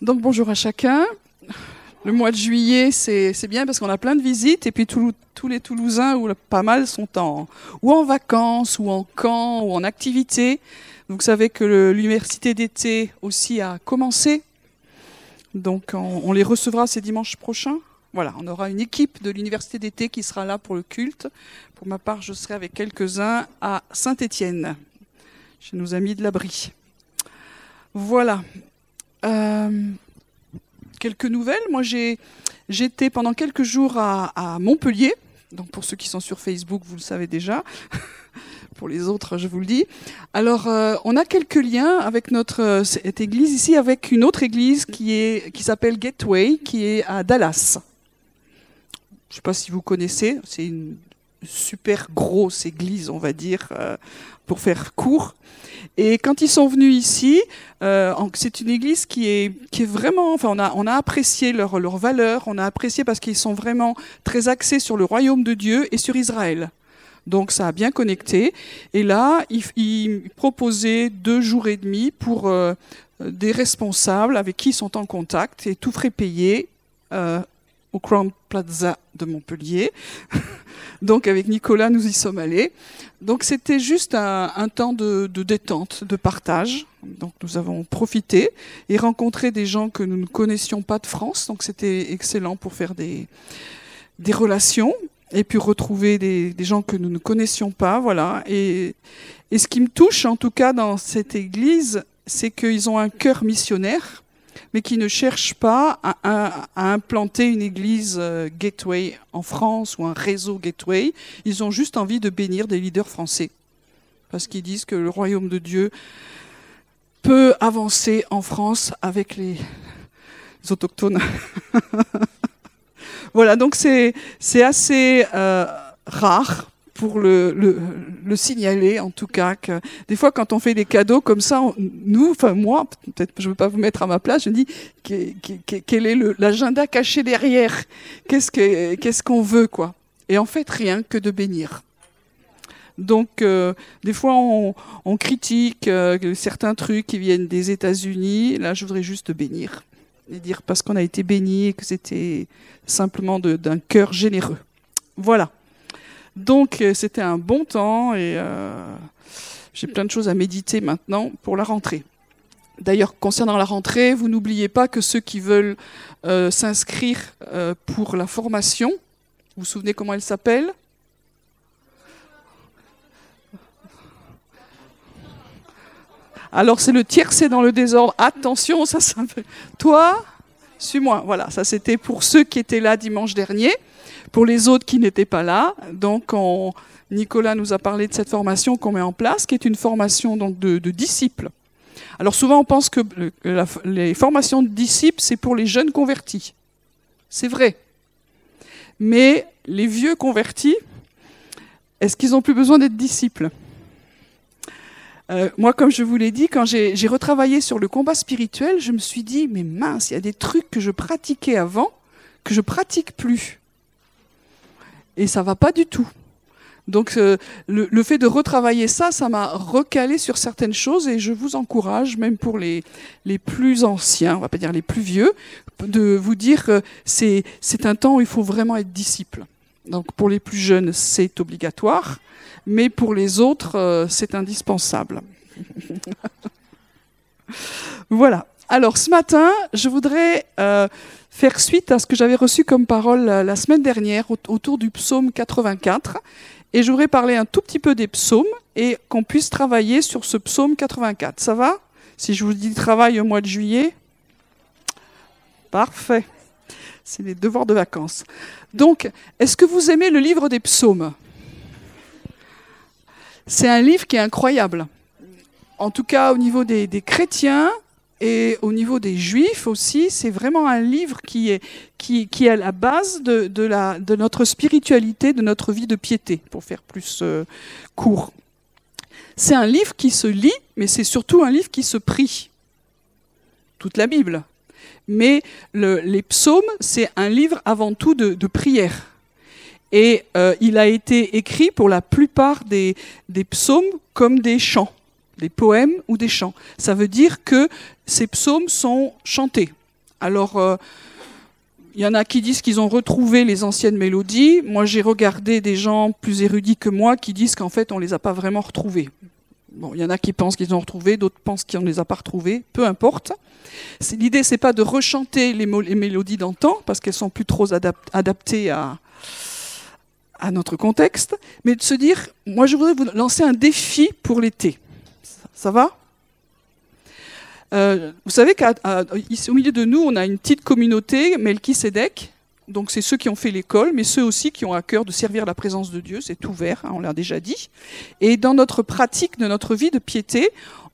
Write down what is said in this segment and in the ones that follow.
Donc bonjour à chacun. Le mois de juillet, c'est bien parce qu'on a plein de visites et puis tous les Toulousains, ou pas mal, sont en, ou en vacances, ou en camp, ou en activité. Vous savez que l'université d'été aussi a commencé. Donc on, on les recevra ces dimanches prochains. Voilà, on aura une équipe de l'université d'été qui sera là pour le culte. Pour ma part, je serai avec quelques-uns à Saint-Étienne, chez nos amis de l'abri. Voilà. Euh, quelques nouvelles. Moi, j'étais pendant quelques jours à, Montpellier. Donc, pour ceux qui sont sur Facebook, vous le savez déjà. pour les autres, je vous le dis. Alors, euh, on a quelques liens avec notre cette église ici, avec une autre église qui est qui s'appelle Gateway, qui est à Dallas. Je ne sais pas si vous connaissez. C'est une super grosse église, on va dire, euh, pour faire court. Et quand ils sont venus ici, euh, c'est une église qui est, vraiment, enfin, on a, apprécié leur, leur valeur, on a apprécié parce qu'ils sont vraiment très axés sur le royaume de Dieu et sur Israël. Donc ça a bien connecté. Et là, ils il proposaient deux jours et demi pour euh, des responsables avec qui ils sont en contact et tout frais payé au Crown Plaza de Montpellier. Donc avec Nicolas, nous y sommes allés. Donc c'était juste un, temps de, détente, de partage. Donc nous avons profité et rencontré des gens que nous ne connaissions pas de France. Donc c'était excellent pour faire des, des relations et puis retrouver des, des, gens que nous ne connaissions pas. Voilà. Et, et ce qui me touche en tout cas dans cette église, c'est qu'ils ont un cœur missionnaire mais qui ne cherchent pas à, implanter une église euh, gateway en France ou un réseau gateway. Ils ont juste envie de bénir des leaders français. Parce qu'ils disent que le royaume de Dieu peut avancer en France avec les, autochtones. voilà, donc c'est assez euh, rare pour le, le, signaler, en tout cas, que des fois, quand on fait des cadeaux comme ça, nous, enfin moi, peut-être je ne veux pas vous mettre à ma place, je dis quel est l'agenda caché derrière? Qu'est-ce qu'on veut, quoi? Et en fait, rien que de bénir. Donc, euh, des fois, on, on critique euh, certains trucs qui viennent des États-Unis. Là, je voudrais juste bénir et dire parce qu'on a été béni et que c'était simplement d'un cœur généreux. Voilà. Donc euh, c'était un bon temps et euh, j'ai plein de choses à méditer maintenant pour la rentrée. D'ailleurs, concernant la rentrée, vous n'oubliez pas que ceux qui veulent euh, s'inscrire pour la formation, vous vous souvenez comment elle s'appelle? Alors c'est le tiercé dans le désordre. Attention, ça s'appelle. Toi, suis-moi. Voilà, ça c'était pour ceux qui étaient là dimanche dernier. Pour les autres qui n'étaient pas là, donc Nicolas nous a parlé de cette formation qu'on met en place, qui est une formation donc de, disciples. Alors souvent on pense que les formations de disciples c'est pour les jeunes convertis. C'est vrai. Mais les vieux convertis, est-ce qu'ils n'ont plus besoin d'être disciples? Euh, moi, comme je vous l'ai dit, quand j'ai retravaillé sur le combat spirituel, je me suis dit, mais mince, il y a des trucs que je pratiquais avant que je pratique plus et ça va pas du tout. Donc euh, le, fait de retravailler ça, ça m'a recalé sur certaines choses et je vous encourage, même pour les, les plus anciens, on va pas dire les plus vieux, de vous dire que c'est, un temps où il faut vraiment être disciple. Donc pour les plus jeunes, c'est obligatoire, mais pour les autres, euh, c'est indispensable. voilà. Alors ce matin, je voudrais euh, faire suite à ce que j'avais reçu comme parole la semaine dernière autour du psaume 84. Et je voudrais parler un tout petit peu des psaumes et qu'on puisse travailler sur ce psaume 84. Ça va? Si je vous dis travail au mois de juillet Parfait. C'est les devoirs de vacances. Donc, est-ce que vous aimez le livre des psaumes? C'est un livre qui est incroyable. En tout cas, au niveau des chrétiens, et au niveau des juifs aussi, c'est vraiment un livre qui est, qui, qui à la base de, de, la, de notre spiritualité, de notre vie de piété, pour faire plus euh, court. C'est un livre qui se lit, mais c'est surtout un livre qui se prie. Toute la Bible. Mais le, les psaumes, c'est un livre avant tout de, de prière. Et euh, il a été écrit pour la plupart des, des psaumes comme des chants des poèmes ou des chants. Ça veut dire que ces psaumes sont chantés. Alors, euh, il y en a qui disent qu'ils ont retrouvé les anciennes mélodies. Moi, j'ai regardé des gens plus érudits que moi qui disent qu'en fait, on les a pas vraiment retrouvées. Bon, il y en a qui pensent qu'ils ont retrouvé, d'autres pensent qu'ils ne les a pas retrouvées. Peu importe. L'idée, c'est pas de rechanter les, mélodies d'antan, parce qu'elles sont plus trop adaptées à notre contexte, mais de se dire, moi, je voudrais vous lancer un défi pour l'été. Ça va euh, vous savez qu'au milieu de nous, on a une petite communauté, Melchisedec. Donc c'est ceux qui ont fait l'école, mais ceux aussi qui ont à cœur de servir la présence de Dieu. C'est ouvert, hein, on l'a déjà dit. Et dans notre pratique de notre vie de piété,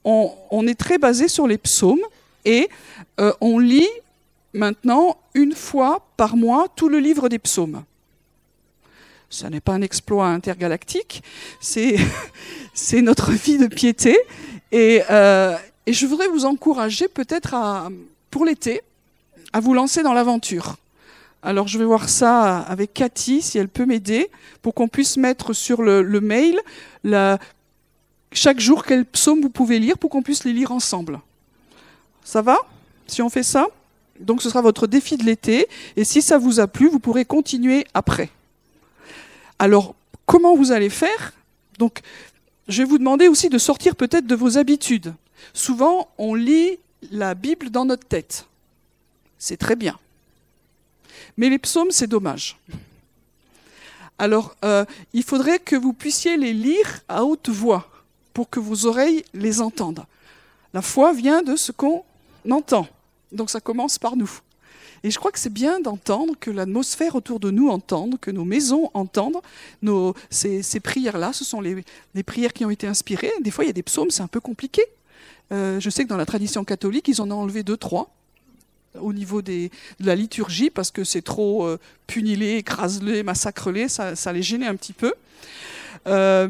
on, est très basé sur les psaumes et euh, on lit maintenant une fois par mois tout le livre des psaumes. Ce n'est pas un exploit intergalactique, c'est notre vie de piété. Et, euh, et je voudrais vous encourager peut-être pour l'été à vous lancer dans l'aventure. Alors je vais voir ça avec Cathy, si elle peut m'aider, pour qu'on puisse mettre sur le, mail chaque jour quel psaume vous pouvez lire pour qu'on puisse les lire ensemble. Ça va? Si on fait ça? Donc ce sera votre défi de l'été. Et si ça vous a plu, vous pourrez continuer après. Alors, comment vous allez faire? Donc, je vais vous demander aussi de sortir peut-être de vos habitudes. Souvent, on lit la Bible dans notre tête. C'est très bien. Mais les psaumes, c'est dommage. Alors, euh, il faudrait que vous puissiez les lire à haute voix pour que vos oreilles les entendent. La foi vient de ce qu'on entend. Donc ça commence par nous. Et je crois que c'est bien d'entendre, que l'atmosphère autour de nous entende, que nos maisons entendent ces, prières-là. Ce sont les, prières qui ont été inspirées. Des fois, il y a des psaumes, c'est un peu compliqué. Euh, je sais que dans la tradition catholique, ils en ont enlevé deux, trois au niveau de la liturgie parce que c'est trop euh, punilé, écraselé, massacrelé, ça, ça les gênait un petit peu. Euh,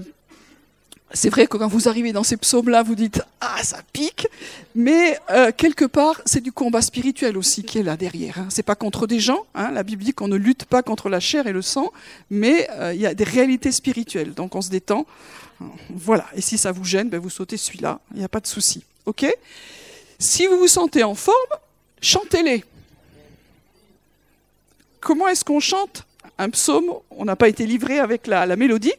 c'est vrai que quand vous arrivez dans ces psaumes-là, vous dites ah ça pique, mais euh, quelque part c'est du combat spirituel aussi qui est là derrière. Hein. C'est pas contre des gens. Hein. La Bible dit qu'on ne lutte pas contre la chair et le sang, mais il y a des réalités spirituelles. Donc on se détend. Voilà. Et si ça vous gêne, ben vous sautez celui-là. Il n'y a pas de souci. OK? Si vous vous sentez en forme, chantez-les. Comment est-ce qu'on chante? Un psaume On n'a pas été livré avec la, mélodie.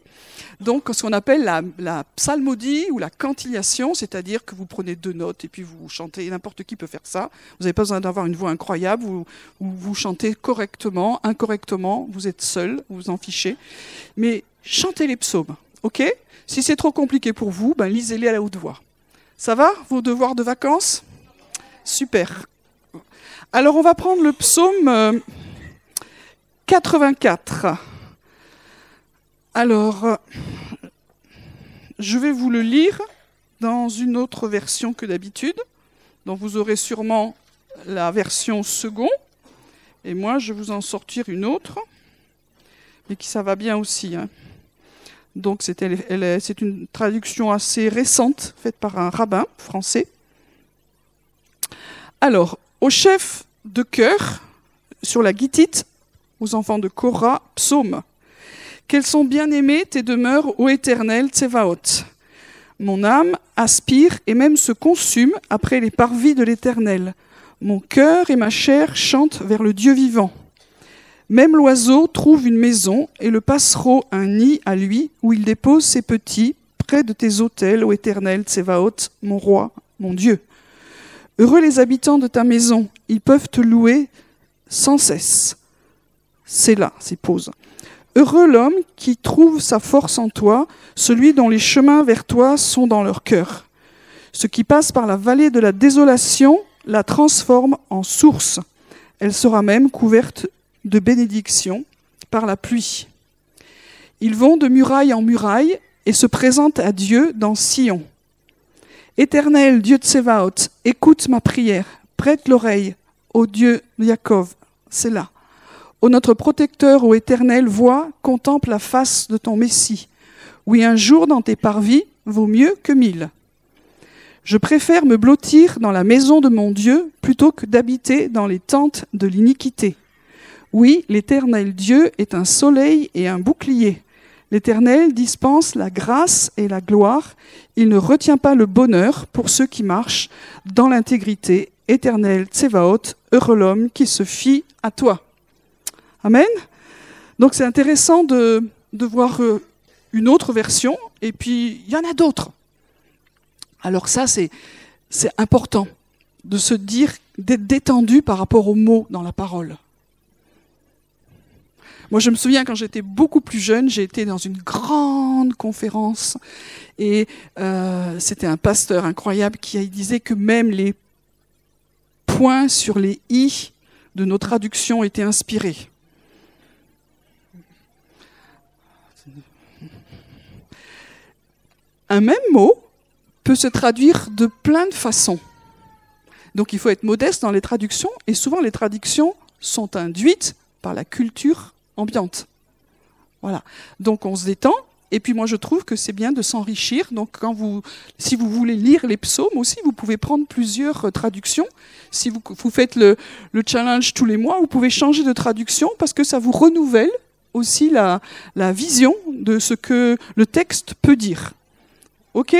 Donc, ce qu'on appelle la, psalmodie ou la cantillation, c'est-à-dire que vous prenez deux notes et puis vous chantez. N'importe qui peut faire ça. Vous n'avez pas besoin d'avoir une voix incroyable. Vous, vous chantez correctement, incorrectement. Vous êtes seul, vous vous en fichez. Mais chantez les psaumes. OK? Si c'est trop compliqué pour vous, ben lisez-les à la haute voix. Ça va, vos devoirs de vacances? Super. Alors on va prendre le psaume 84. Euh, Alors, je vais vous le lire dans une autre version que d'habitude. Donc vous aurez sûrement la version second. Et moi, je vais vous en sortir une autre. Mais qui ça va bien aussi. Hein. Donc c'est une traduction assez récente faite par un rabbin français. Alors, au chef de chœur, sur la guitite, aux enfants de Korah, psaume. Quels sont bien aimés tes demeures, ô éternel Tsevaot. Mon âme aspire et même se consume après les parvis de l'éternel. Mon cœur et ma chair chantent vers le Dieu vivant. Même l'oiseau trouve une maison et le passereau un nid à lui où il dépose ses petits près de tes autels, ô éternel Tsevaot, mon roi, mon Dieu. Heureux les habitants de ta maison, ils peuvent te louer sans cesse. C'est là, c'est pause. Heureux l'homme qui trouve sa force en toi, celui dont les chemins vers toi sont dans leur cœur. Ce qui passe par la vallée de la désolation la transforme en source. Elle sera même couverte de bénédiction par la pluie. Ils vont de muraille en muraille et se présentent à Dieu dans Sion. Éternel Dieu de Sévaot, écoute ma prière, prête l'oreille, ô Dieu Jacob, c'est là. Ô notre protecteur, ô Éternel, vois, contemple la face de ton Messie. Oui, un jour dans tes parvis vaut mieux que mille. Je préfère me blottir dans la maison de mon Dieu plutôt que d'habiter dans les tentes de l'iniquité. Oui, l'Éternel Dieu est un soleil et un bouclier. L'Éternel dispense la grâce et la gloire. Il ne retient pas le bonheur pour ceux qui marchent dans l'intégrité éternel Tsevaot, heureux l'homme qui se fie à toi. Amen. Donc c'est intéressant de, voir euh, une autre version, et puis il y en a d'autres. Alors ça, c'est important de se dire, d'être détendu par rapport aux mots dans la parole. Moi, je me souviens quand j'étais beaucoup plus jeune, j'ai été dans une grande conférence et euh, c'était un pasteur incroyable qui disait que même les points sur les i de nos traductions étaient inspirés. Un même mot peut se traduire de plein de façons. Donc il faut être modeste dans les traductions, et souvent les traductions sont induites par la culture ambiante. Voilà. Donc on se détend, et puis moi je trouve que c'est bien de s'enrichir. Donc quand vous, si vous voulez lire les psaumes aussi, vous pouvez prendre plusieurs euh, traductions. Si vous, faites le, le, challenge tous les mois, vous pouvez changer de traduction parce que ça vous renouvelle aussi la vision de ce que le texte peut dire. Ok?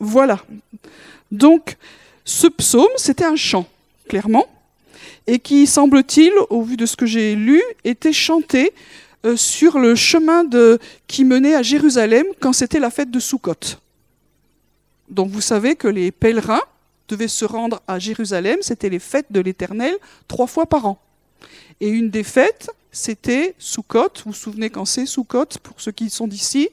Voilà. Donc ce psaume, c'était un chant, clairement, et qui, semble-t-il, au vu de ce que j'ai lu, était chanté euh, sur le chemin qui menait à Jérusalem quand c'était la fête de Sukkot. Donc vous savez que les pèlerins devaient se rendre à Jérusalem, c'était les fêtes de l'Éternel, trois fois par an. Et une des fêtes, c'était Sukkot. Vous vous souvenez quand c'est Sukkot, pour ceux qui sont d'ici?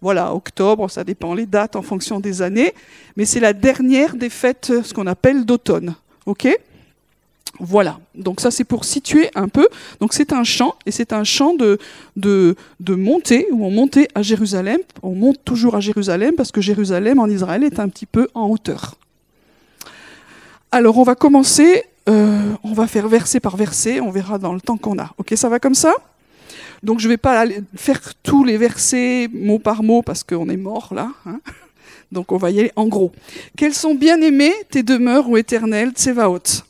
Voilà, octobre, ça dépend les dates en fonction des années, mais c'est la dernière des fêtes, ce qu'on appelle d'automne. Ok? Voilà, donc ça c'est pour situer un peu. Donc c'est un chant, et c'est un chant de, de, de montée, où on montait à Jérusalem. On monte toujours à Jérusalem, parce que Jérusalem en Israël est un petit peu en hauteur. Alors on va commencer, euh, on va faire verset par verset, on verra dans le temps qu'on a. Ok, ça va comme ça? Donc je ne vais pas faire tous les versets mot par mot parce qu'on est mort là. Hein. Donc on va y aller en gros. Quels sont bien aimés tes demeures, ô éternel, Tsevaot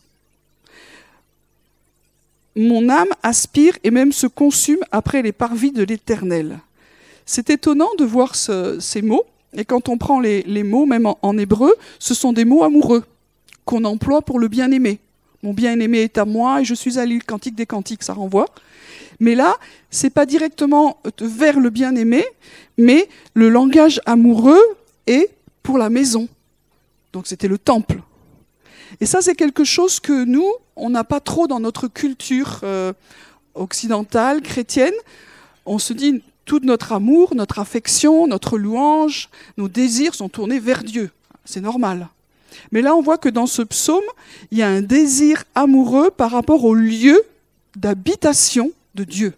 Mon âme aspire et même se consume après les parvis de l'éternel. C'est étonnant de voir ces mots. Et quand on prend les, mots, même en, hébreu, ce sont des mots amoureux qu'on emploie pour le bien-aimé. Mon bien-aimé est à moi et je suis à l'île cantique des cantiques, ça renvoie. Mais là, c'est pas directement vers le bien-aimé, mais le langage amoureux est pour la maison. Donc c'était le temple. Et ça, c'est quelque chose que nous, on n'a pas trop dans notre culture euh, occidentale, chrétienne. On se dit, tout notre amour, notre affection, notre louange, nos désirs sont tournés vers Dieu. C'est normal. Mais là, on voit que dans ce psaume, il y a un désir amoureux par rapport au lieu d'habitation de Dieu.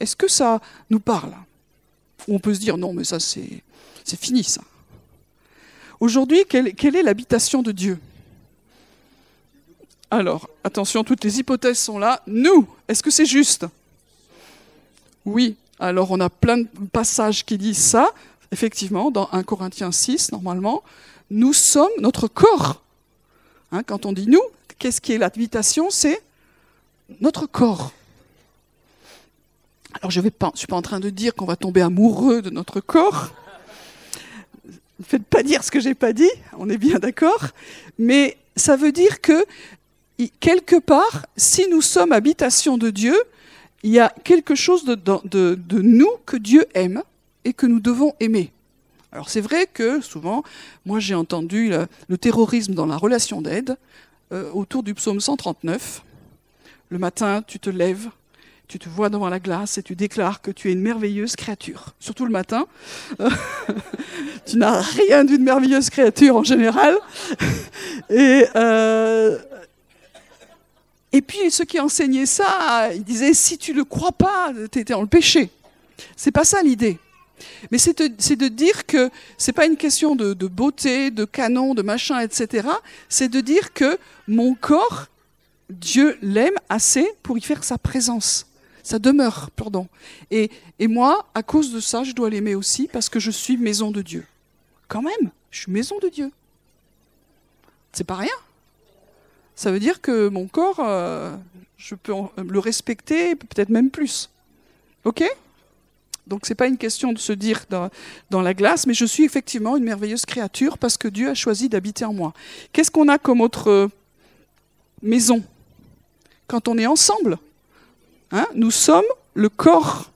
Est-ce que ça nous parle? Ou on peut se dire non, mais ça c'est, fini ça. Aujourd'hui, quelle, quelle est l'habitation de Dieu? Alors, attention, toutes les hypothèses sont là. Nous, est-ce que c'est juste? Oui. Alors, on a plein de passages qui disent ça. Effectivement, dans 1 Corinthiens 6, normalement, nous sommes notre corps. Hein, quand on dit nous, qu'est-ce qui est l'habitation? C'est notre corps. Alors je ne suis pas en train de dire qu'on va tomber amoureux de notre corps. Ne faites pas dire ce que j'ai pas dit, on est bien d'accord. Mais ça veut dire que quelque part, si nous sommes habitation de Dieu, il y a quelque chose de, de, nous que Dieu aime et que nous devons aimer. Alors c'est vrai que souvent, moi j'ai entendu le, terrorisme dans la relation d'aide euh, autour du psaume 139. Le matin, tu te lèves, tu te vois devant la glace et tu déclares que tu es une merveilleuse créature, surtout le matin. tu n'as rien d'une merveilleuse créature en général. et, euh, et puis ceux qui enseignaient ça, ils disaient si tu ne le crois pas, tu étais dans le péché. C'est pas ça l'idée. Mais c'est de, dire que c'est pas une question de, de beauté, de canon, de machin, etc. C'est de dire que mon corps Dieu l'aime assez pour y faire sa présence ça demeure, pardon. Et, et moi, à cause de ça, je dois l'aimer aussi parce que je suis maison de Dieu. Quand même, je suis maison de Dieu. C'est pas rien. Ça veut dire que mon corps, euh, je peux le respecter, peut-être même plus. Ok? Donc c'est pas une question de se dire dans, dans, la glace, mais je suis effectivement une merveilleuse créature parce que Dieu a choisi d'habiter en moi. Qu'est-ce qu'on a comme autre euh, maison? Quand on est ensemble hein Nous sommes le corps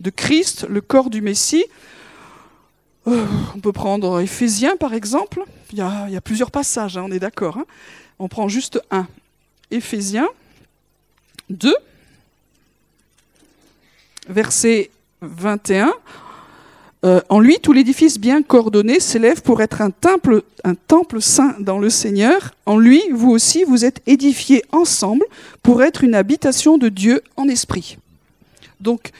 de Christ, le corps du Messie. Euh, on peut prendre Éphésiens par exemple. Il y a, plusieurs passages, hein, on est d'accord. Hein on prend juste un. Éphésiens 2, verset 21. Euh, en lui, tout l'édifice bien coordonné s'élève pour être un temple, saint dans le Seigneur. En lui, vous aussi, vous êtes édifiés ensemble pour être une habitation de Dieu en esprit. Donc,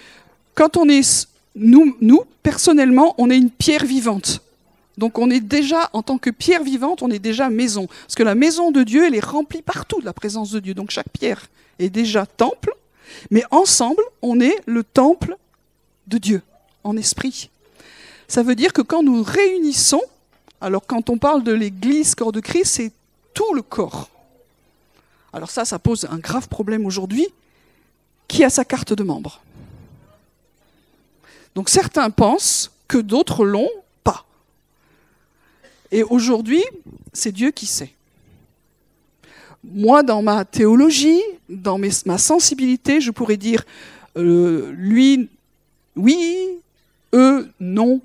quand on est, nous, nous personnellement, on est une pierre vivante. Donc on est déjà, en tant que pierre vivante, on est déjà maison. Parce que la maison de Dieu, elle est remplie partout de la présence de Dieu. Donc chaque pierre est déjà temple, mais ensemble, on est le temple de Dieu, en esprit. Ça veut dire que quand nous réunissons, alors quand on parle de l'Église, corps de Christ, c'est tout le corps. Alors ça, ça pose un grave problème aujourd'hui. Qui a sa carte de membre? Donc certains pensent que d'autres l'ont et aujourd'hui, c'est Dieu qui sait. Moi, dans ma théologie, dans ma sensibilité, je pourrais dire, euh, lui, oui, eux, non.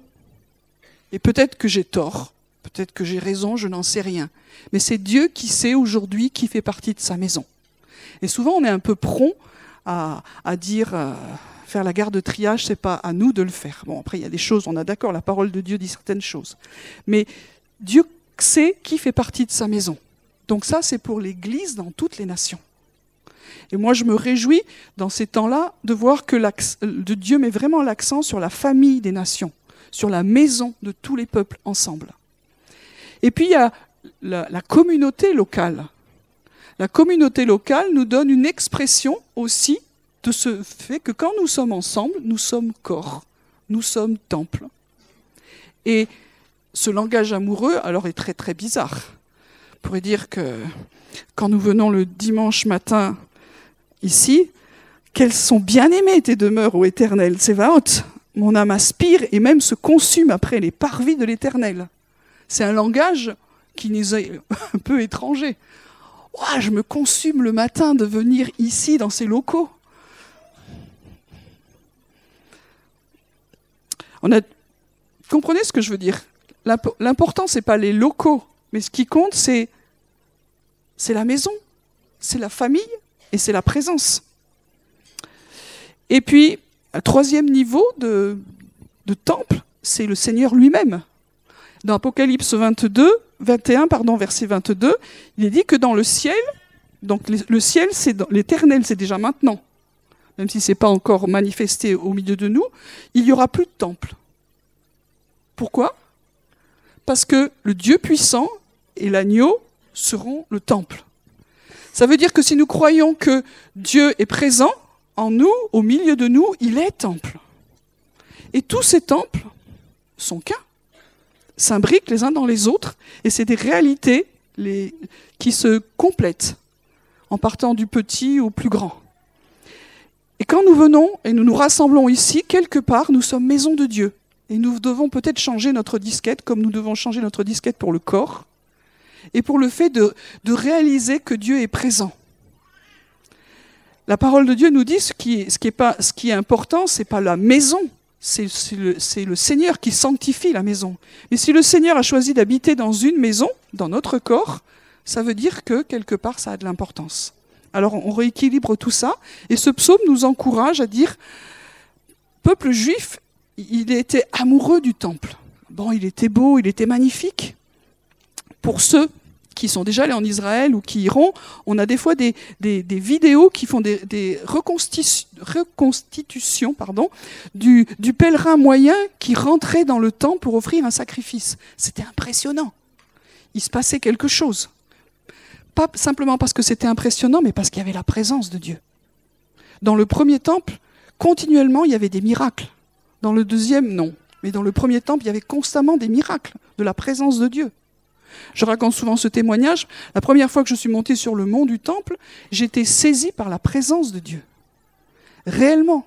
Et peut-être que j'ai tort, peut-être que j'ai raison, je n'en sais rien. Mais c'est Dieu qui sait aujourd'hui qui fait partie de sa maison. Et souvent, on est un peu prompt à, dire... Euh, faire la garde de triage, c'est pas à nous de le faire. Bon, après, il y a des choses, on a d'accord, la parole de Dieu dit certaines choses. Mais Dieu sait qui fait partie de sa maison. Donc ça, c'est pour l'Église dans toutes les nations. Et moi, je me réjouis dans ces temps-là de voir que Dieu met vraiment l'accent sur la famille des nations, sur la maison de tous les peuples ensemble. Et puis, il y a la, communauté locale. La communauté locale nous donne une expression aussi de ce fait que quand nous sommes ensemble, nous sommes corps, nous sommes temple. Et ce langage amoureux, alors, est très très bizarre. On pourrait dire que quand nous venons le dimanche matin ici, qu'elles sont bien aimées tes demeures, ô Éternel, Sévaot. Mon âme aspire et même se consume après les parvis de l'Éternel. C'est un langage qui nous est un peu étranger. je me consume le matin de venir ici dans ces locaux. On a, comprenez ce que je veux dire? L'important, ce n'est pas les locaux, mais ce qui compte, c'est, c'est la maison, c'est la famille et c'est la présence. Et puis, un troisième niveau de, temple, c'est le Seigneur lui-même. Dans Apocalypse 22, 21, pardon, verset 22, il est dit que dans le ciel, donc le ciel, c'est l'éternel, c'est déjà maintenant, même si ce n'est pas encore manifesté au milieu de nous, il n'y aura plus de temple. Pourquoi? Parce que le Dieu puissant et l'agneau seront le temple. Ça veut dire que si nous croyons que Dieu est présent en nous, au milieu de nous, il est temple. Et tous ces temples sont qu'un, s'imbriquent les uns dans les autres, et c'est des réalités qui se complètent en partant du petit au plus grand. Et quand nous venons et nous nous rassemblons ici, quelque part, nous sommes maison de Dieu. Et nous devons peut-être changer notre disquette comme nous devons changer notre disquette pour le corps et pour le fait de, réaliser que Dieu est présent. La parole de Dieu nous dit ce qui est, ce qui est, pas, ce qui est important, c'est pas la maison, c'est le, le Seigneur qui sanctifie la maison. Mais si le Seigneur a choisi d'habiter dans une maison, dans notre corps, ça veut dire que quelque part ça a de l'importance. Alors on rééquilibre tout ça, et ce psaume nous encourage à dire, peuple juif, il était amoureux du temple. Bon, il était beau, il était magnifique. Pour ceux qui sont déjà allés en Israël ou qui iront, on a des fois des, vidéos qui font des, reconstitutions du, du, pèlerin moyen qui rentrait dans le temple pour offrir un sacrifice. C'était impressionnant. Il se passait quelque chose. Pas simplement parce que c'était impressionnant, mais parce qu'il y avait la présence de Dieu. Dans le premier temple, continuellement, il y avait des miracles. Dans le deuxième, non. Mais dans le premier temple, il y avait constamment des miracles de la présence de Dieu. Je raconte souvent ce témoignage. La première fois que je suis monté sur le mont du temple, j'étais saisi par la présence de Dieu. Réellement.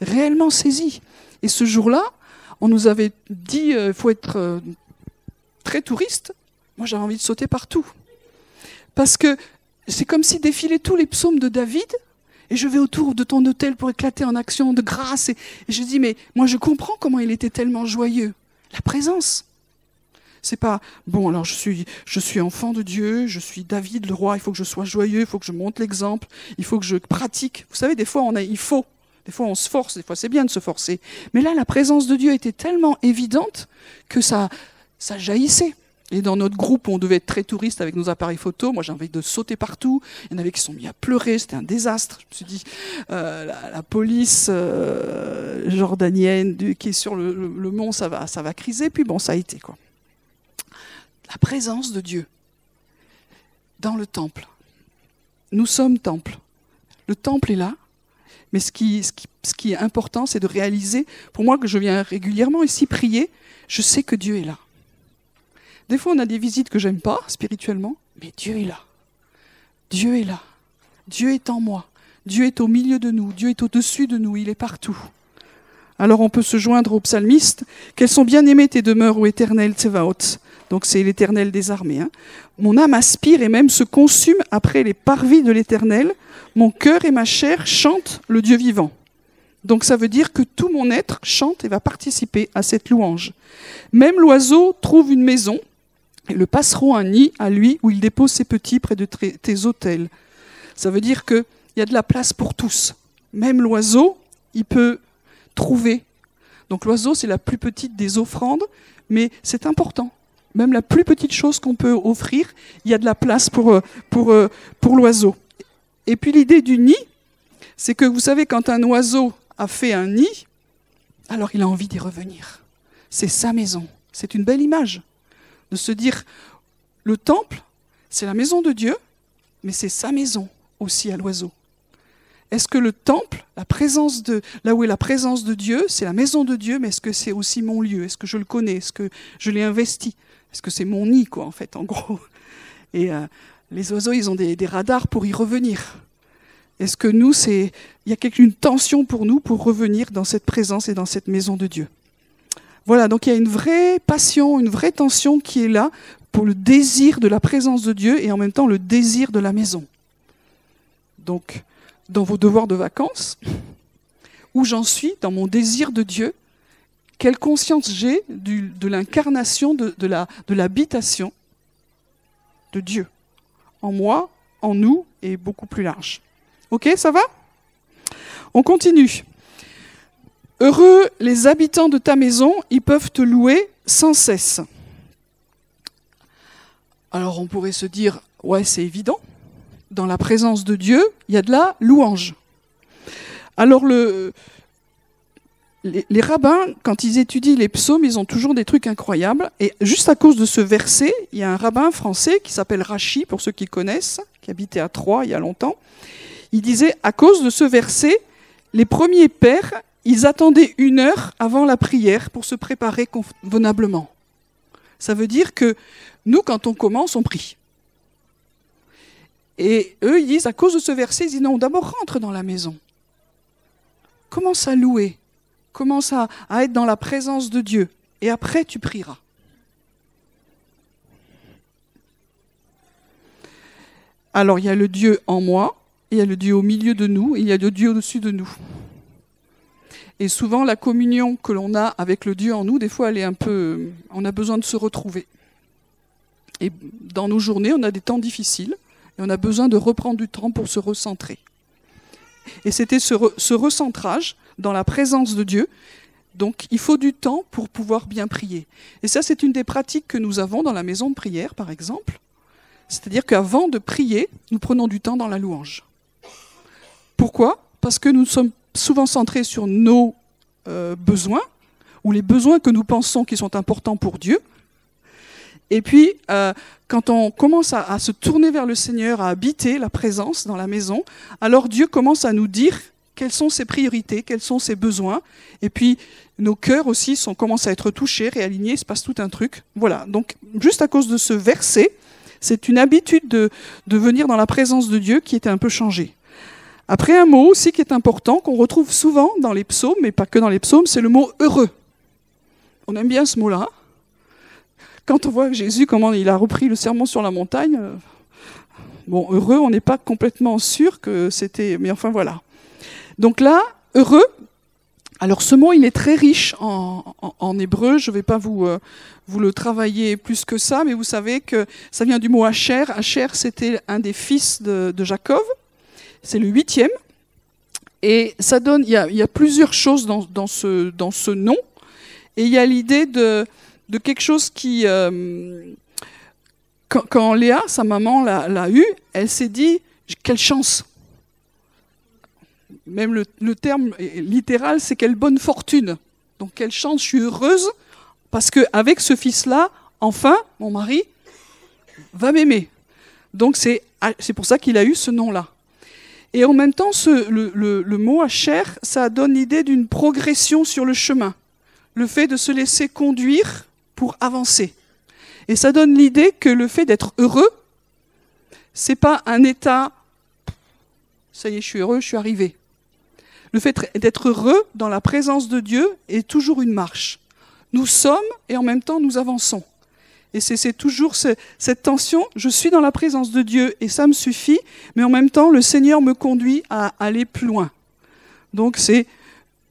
réellement saisi. Et ce jour-là, on nous avait dit, il faut être très touriste. Moi, j'avais envie de sauter partout. Parce que c'est comme si défilaient tous les psaumes de David, et je vais autour de ton hôtel pour éclater en action de grâce. Et, je dis, mais moi je comprends comment il était tellement joyeux. La présence. C'est pas, bon, alors je suis, enfant de Dieu, je suis David le roi, il faut que je sois joyeux, il faut que je montre l'exemple, il faut que je pratique. Vous savez, des fois, il faut. Des fois, on se force, des fois, c'est bien de se forcer. Mais là, la présence de Dieu était tellement évidente que ça, jaillissait. Et dans notre groupe, on devait être très touriste avec nos appareils photo. Moi, j'ai envie de sauter partout. Il y en avait qui sont mis à pleurer. C'était un désastre. Je me suis dit, euh, la, police euh, jordanienne qui est sur le, mont, ça va, ça va criser. Puis bon, ça a été quoi. La présence de Dieu dans le temple. Nous sommes temple. Le temple est là. Mais ce qui, est important, c'est de réaliser, pour moi que je viens régulièrement ici prier, je sais que Dieu est là. Des fois, on a des visites que j'aime pas spirituellement, mais Dieu est là. Dieu est là. Dieu est en moi. Dieu est au milieu de nous. Dieu est au-dessus de nous. Il est partout. Alors on peut se joindre au psalmiste. Qu'elles sont bien aimées tes demeures, ô éternel Tsevaot. Donc c'est l'éternel des armées. Hein. Mon âme aspire et même se consume après les parvis de l'éternel. Mon cœur et ma chair chantent le Dieu vivant. Donc ça veut dire que tout mon être chante et va participer à cette louange. Même l'oiseau trouve une maison, et le passereau un nid à lui où il dépose ses petits près de tes autels. Ça veut dire qu'il y a de la place pour tous. Même l'oiseau, il peut trouver. Donc l'oiseau, c'est la plus petite des offrandes, mais c'est important. Même la plus petite chose qu'on peut offrir, il y a de la place pour, euh, pour, euh, pour l'oiseau. Et puis l'idée du nid, c'est que vous savez, quand un oiseau a fait un nid, alors il a envie d'y revenir. C'est sa maison. C'est une belle image de se dire, le temple, c'est la maison de Dieu, mais c'est sa maison aussi à l'oiseau. Est-ce que le temple, la présence de, là où est la présence de Dieu, c'est la maison de Dieu, mais est-ce que c'est aussi mon lieu? Est-ce que je le connais? Est-ce que je l'ai investi? Est-ce que c'est mon nid, quoi, en fait, en gros Et euh, les oiseaux, ils ont des, radars pour y revenir. Est-ce que nous, c'est, il y a une tension pour nous pour revenir dans cette présence et dans cette maison de Dieu? Voilà, donc il y a une vraie passion, une vraie tension qui est là pour le désir de la présence de Dieu et en même temps le désir de la maison. Donc, dans vos devoirs de vacances, où j'en suis dans mon désir de Dieu, quelle conscience j'ai de l'incarnation de, de l'habitation de Dieu en moi, en nous et beaucoup plus large. Ok, ça va? On continue. Heureux les habitants de ta maison, ils peuvent te louer sans cesse. Alors on pourrait se dire, ouais, c'est évident. Dans la présence de Dieu, il y a de la louange. Alors le, les, rabbins, quand ils étudient les psaumes, ils ont toujours des trucs incroyables. Et juste à cause de ce verset, il y a un rabbin français qui s'appelle Rachi, pour ceux qui connaissent, qui habitait à Troyes il y a longtemps. Il disait, à cause de ce verset, les premiers pères ils attendaient une heure avant la prière pour se préparer convenablement. Ça veut dire que nous, quand on commence, on prie. Et eux, ils disent, à cause de ce verset, ils disent non, d'abord rentre dans la maison. Commence à louer? Commence à, être dans la présence de Dieu. Et après, tu prieras. Alors, il y a le Dieu en moi, il y a le Dieu au milieu de nous, il y a le Dieu au-dessus de nous. Et souvent, la communion que l'on a avec le Dieu en nous, des fois, elle est un peu. On a besoin de se retrouver. Et dans nos journées, on a des temps difficiles et on a besoin de reprendre du temps pour se recentrer. Et c'était ce, ce, recentrage dans la présence de Dieu. Donc, il faut du temps pour pouvoir bien prier. Et ça, c'est une des pratiques que nous avons dans la maison de prière, par exemple. C'est-à-dire qu'avant de prier, nous prenons du temps dans la louange. Pourquoi? Parce que nous sommes souvent centré sur nos euh, besoins, ou les besoins que nous pensons qui sont importants pour Dieu. Et puis, euh, quand on commence à, à, se tourner vers le Seigneur, à habiter la présence dans la maison, alors Dieu commence à nous dire quelles sont ses priorités, quels sont ses besoins. Et puis, nos cœurs aussi sont, commencent à être touchés, réalignés, il se passe tout un truc. Voilà, donc juste à cause de ce verset, c'est une habitude de, de venir dans la présence de Dieu qui était un peu changée. Après, un mot aussi qui est important, qu'on retrouve souvent dans les psaumes, mais pas que dans les psaumes, c'est le mot heureux. On aime bien ce mot-là. Quand on voit Jésus, comment il a repris le sermon sur la montagne, euh, bon, heureux, on n'est pas complètement sûr que c'était. Mais enfin, voilà. Donc là, heureux, alors ce mot, il est très riche en, hébreu. Je ne vais pas vous, euh, vous le travailler plus que ça, mais vous savez que ça vient du mot Asher. Asher, c'était un des fils de, Jacob. C'est le huitième. Et ça donne, il y a, plusieurs choses dans ce nom. Et il y a l'idée de, de quelque chose qui... Euh, quand, Léa, sa maman, l'a eu, elle s'est dit, quelle chance même le, terme littéral, c'est quelle bonne fortune. Donc quelle chance, je suis heureuse parce qu'avec ce fils-là, enfin, mon mari va m'aimer. Donc c'est pour ça qu'il a eu ce nom-là. Et en même temps, le, mot ça donne l'idée d'une progression sur le chemin. Le fait de se laisser conduire pour avancer. Et ça donne l'idée que le fait d'être heureux, c'est pas un état, ça y est, je suis heureux, je suis arrivé. Le fait d'être heureux dans la présence de Dieu est toujours une marche. Nous sommes et en même temps nous avançons. Et c'est toujours cette tension, je suis dans la présence de Dieu et ça me suffit, mais en même temps le Seigneur me conduit à aller plus loin. Donc c'est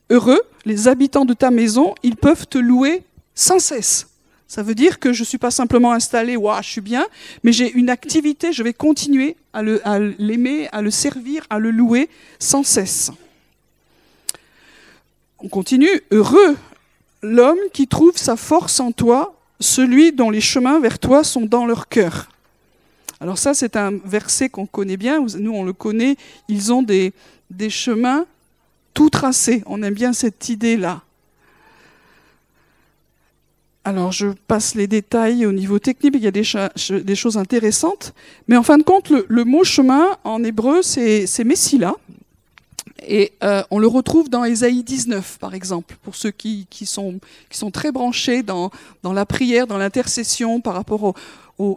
heureux, les habitants de ta maison, ils peuvent te louer sans cesse. Ça veut dire que je ne suis pas simplement installé, waouh, je suis bien, mais j'ai une activité, je vais continuer à l'aimer, à le servir, à le louer sans cesse. On continue. Heureux l'homme qui trouve sa force en toi, celui dont les chemins vers toi sont dans leur cœur. Alors ça, c'est un verset qu'on connaît bien. Nous, on le connaît. Ils ont des, des chemins tout tracés. On aime bien cette idée-là. Alors, je passe les détails au niveau technique, il y a des, choses intéressantes. Mais en fin de compte, le, mot chemin en hébreu, c'est Messila. Et euh, on le retrouve dans Ésaïe 19, par exemple, pour ceux qui, sont, très branchés dans, la prière, dans l'intercession par rapport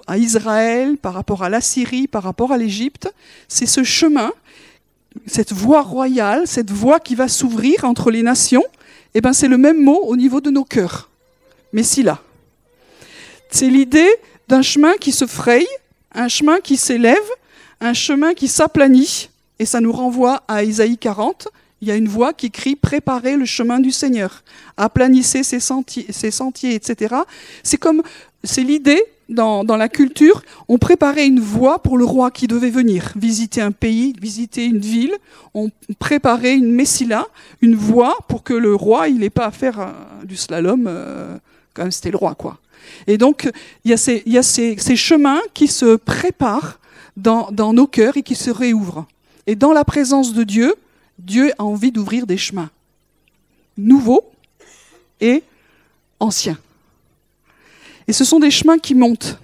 à Israël, par rapport à la Syrie, par rapport à l'Égypte. C'est ce chemin, cette voie royale, cette voie qui va s'ouvrir entre les nations. Et eh ben, c'est le même mot au niveau de nos cœurs. Mais si là. C'est l'idée d'un chemin qui se fraye, un chemin qui s'élève, un chemin qui s'aplanit et ça nous renvoie à Isaïe 40. Il y a une voix qui crie Préparez le chemin du Seigneur, aplanissez ses sentiers, etc. C'est comme, c'est l'idée dans, dans, la culture, on préparait une voie pour le roi qui devait venir, visiter un pays, visiter une ville. On préparait une messila, une voie pour que le roi, il n'ait pas à faire euh, du slalom, euh, c'était le roi, quoi. Et donc, il y a ces, chemins qui se préparent dans, dans nos cœurs et qui se réouvrent. Et dans la présence de Dieu, Dieu a envie d'ouvrir des chemins nouveaux et anciens. Et ce sont des chemins qui montent.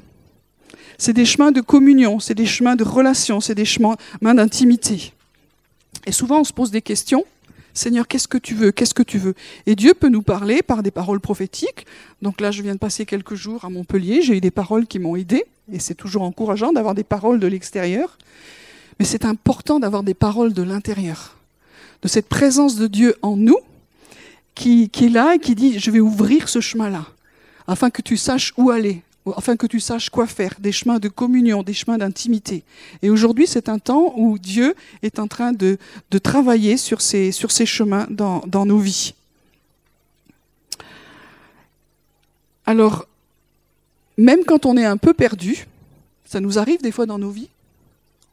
C'est des chemins de communion, c'est des chemins de relation, c'est des chemins d'intimité. Et souvent on se pose des questions. Seigneur, qu'est-ce que tu veux Qu'est-ce que tu veux? Et Dieu peut nous parler par des paroles prophétiques. Donc là, je viens de passer quelques jours à Montpellier, j'ai eu des paroles qui m'ont aidé, et c'est toujours encourageant d'avoir des paroles de l'extérieur. Mais c'est important d'avoir des paroles de l'intérieur, de cette présence de Dieu en nous qui, est là et qui dit, je vais ouvrir ce chemin-là, afin que tu saches où aller, afin que tu saches quoi faire, des chemins de communion, des chemins d'intimité. Et aujourd'hui, c'est un temps où Dieu est en train de, travailler sur ces, chemins dans, dans nos vies. Alors, même quand on est un peu perdu, ça nous arrive des fois dans nos vies,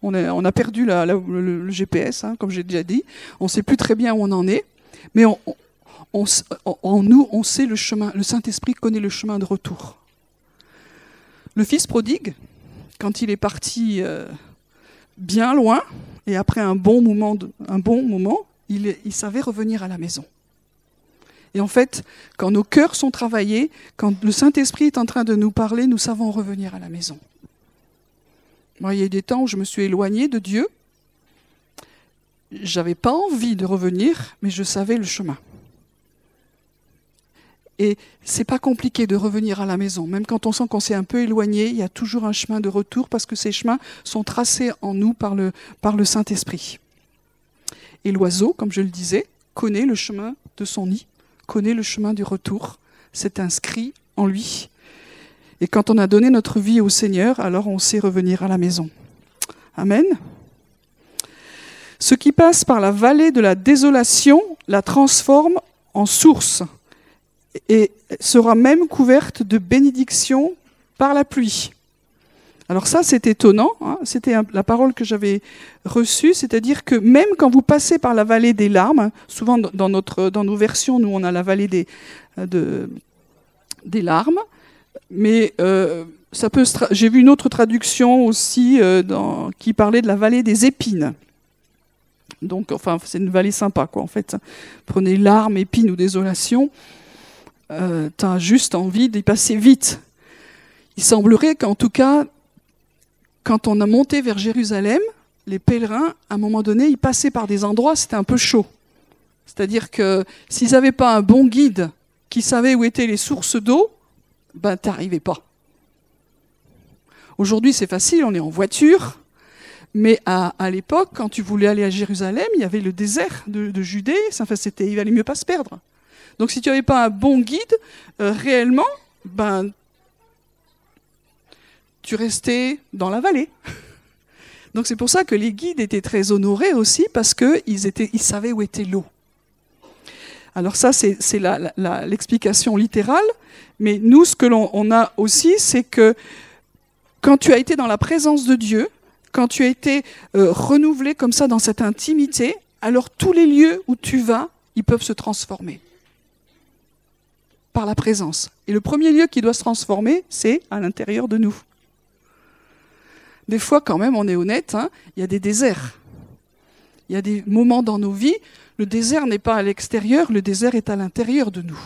on, a perdu le, GPS, hein, comme j'ai déjà dit. On ne sait plus très bien où on en est. Mais en nous, on sait le chemin. Le Saint-Esprit connaît le chemin de retour. Le fils prodigue, quand il est parti euh, bien loin, et après un bon moment, il, savait revenir à la maison. Et en fait, quand nos cœurs sont travaillés, quand le Saint-Esprit est en train de nous parler, nous savons revenir à la maison. Moi, il y a eu des temps où je me suis éloignée de Dieu. J'avais pas envie de revenir, mais je savais le chemin. Et c'est pas compliqué de revenir à la maison. Même quand on sent qu'on s'est un peu éloigné, il y a toujours un chemin de retour parce que ces chemins sont tracés en nous par le, par le Saint-Esprit. Et l'oiseau, comme je le disais, connaît le chemin de son nid, connaît le chemin du retour. C'est inscrit en lui. Et quand on a donné notre vie au Seigneur, alors on sait revenir à la maison. Amen. Ce qui passe par la vallée de la désolation la transforme en source et sera même couverte de bénédictions par la pluie. Alors ça, c'est étonnant. Hein. C'était la parole que j'avais reçue, c'est-à-dire que même quand vous passez par la vallée des larmes, souvent dans, notre, dans nos versions, nous on a la vallée des, de, des larmes, mais euh, ça peut. J'ai vu une autre traduction aussi euh, qui parlait de la vallée des épines. Donc, enfin, c'est une vallée sympa, quoi. En fait, prenez larmes, épines ou désolation, euh, t'as juste envie d'y passer vite. Il semblerait qu'en tout cas, quand on a monté vers Jérusalem, les pèlerins, à un moment donné, ils passaient par des endroits, c'était un peu chaud. C'est-à-dire que s'ils n'avaient pas un bon guide qui savait où étaient les sources d'eau, ben t'arrivais pas. Aujourd'hui, c'est facile, on est en voiture, mais à, l'époque, quand tu voulais aller à Jérusalem, il y avait le désert de, Judée, enfin, c'était, il valait mieux pas se perdre. Donc si tu n'avais pas un bon guide, euh, réellement, ben tu restais dans la vallée. Donc c'est pour ça que les guides étaient très honorés aussi parce qu'ils ils savaient où était l'eau. Alors ça, c'est l'explication littérale, mais nous, ce que l'on a aussi, c'est que quand tu as été dans la présence de Dieu, quand tu as été euh, renouvelé comme ça dans cette intimité, alors tous les lieux où tu vas, ils peuvent se transformer par la présence. Et le premier lieu qui doit se transformer, c'est à l'intérieur de nous des fois, quand même, on est honnête, hein, il y a des déserts. Il y a des moments dans nos vies, le désert n'est pas à l'extérieur, le désert est à l'intérieur de nous.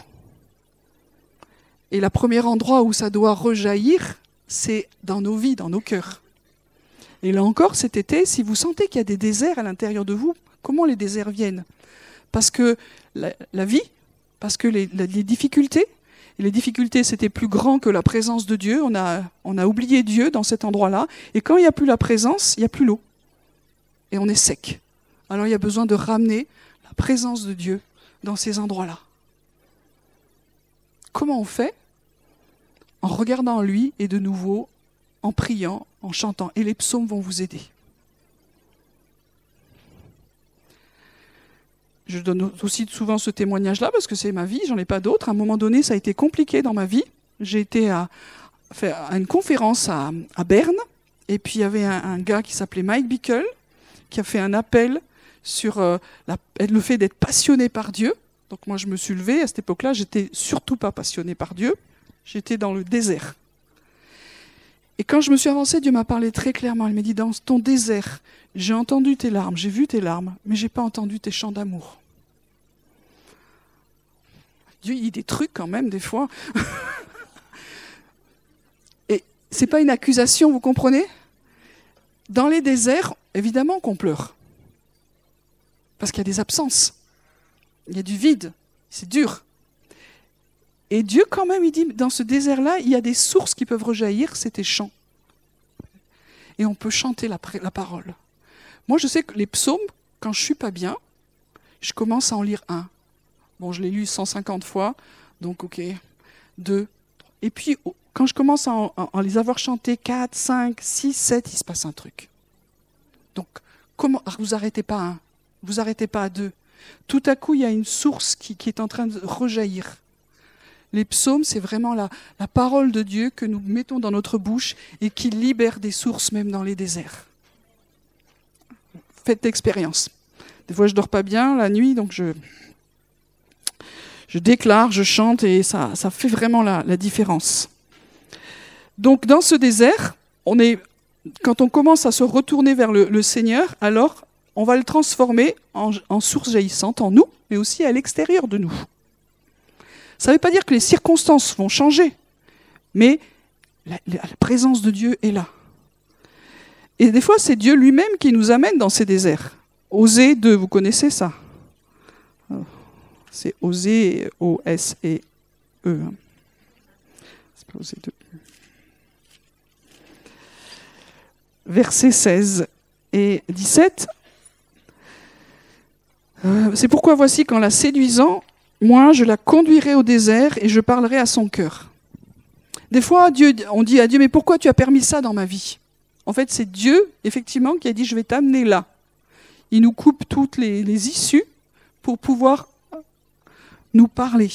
Et le premier endroit où ça doit rejaillir, c'est dans nos vies, dans nos cœurs. Et là encore, cet été, si vous sentez qu'il y a des déserts à l'intérieur de vous, comment les déserts viennent? Parce que la, vie, parce que les difficultés, les difficultés, c'était plus grand que la présence de Dieu. On a, on a oublié Dieu dans cet endroit-là. Et quand il n'y a plus la présence, il n'y a plus l'eau. Et on est sec. Alors il y a besoin de ramener la présence de Dieu dans ces endroits-là. Comment on fait? En regardant lui et de nouveau en priant, en chantant. Et les psaumes vont vous aider. Je donne aussi souvent ce témoignage-là parce que c'est ma vie, j'en ai pas d'autre. À un moment donné, ça a été compliqué dans ma vie. J'ai été à, une conférence à, Berne et puis il y avait un, gars qui s'appelait Mike Bickle qui a fait un appel sur euh, le fait d'être passionné par Dieu. Donc moi, je me suis levée. À cette époque-là, j'étais surtout pas passionné par Dieu. J'étais dans le désert. Et quand je me suis avancée, Dieu m'a parlé très clairement. Il m'a dit, dans ton désert, j'ai entendu tes larmes, j'ai vu tes larmes, mais j'ai pas entendu tes chants d'amour. Dieu, il dit des trucs quand même, des fois. Et c'est pas une accusation, vous comprenez? Dans les déserts, évidemment qu'on pleure. Parce qu'il y a des absences. Il y a du vide. C'est dur. Et Dieu, quand même, il dit, dans ce désert-là, il y a des sources qui peuvent rejaillir, c'est tes chants. Et on peut chanter la, parole. Moi, je sais que les psaumes, quand je suis pas bien, je commence à en lire un. Bon, je l'ai lu 150 fois, donc ok, deux. Et puis, quand je commence à les avoir chantés 4, 5, 6, 7, il se passe un truc. Donc, comment, vous arrêtez pas à un, vous arrêtez pas à deux. Tout à coup, il y a une source qui est en train de rejaillir. Les psaumes, c'est vraiment la, parole de Dieu que nous mettons dans notre bouche et qui libère des sources même dans les déserts. Faites l'expérience. Des fois, je dors pas bien la nuit, donc je, je déclare, je chante et ça, ça fait vraiment la, différence. Donc, dans ce désert, on est, quand on commence à se retourner vers le, Seigneur, alors on va le transformer en source jaillissante en nous, mais aussi à l'extérieur de nous. Ça ne veut pas dire que les circonstances vont changer, mais la, présence de Dieu est là. Et des fois, c'est Dieu lui-même qui nous amène dans ces déserts. Osée 2, vous connaissez ça C'est Osée, O-S-E-E. C'est pas Osée 2. Versets 16 et 17. Euh, c'est pourquoi voici qu'en la séduisant, moi je la conduirai au désert et je parlerai à son cœur. Des fois, Dieu, on dit à Dieu, mais pourquoi tu as permis ça dans ma vie? En fait, c'est Dieu, effectivement, qui a dit, je vais t'amener là. Il nous coupe toutes les, issues pour pouvoir nous parler.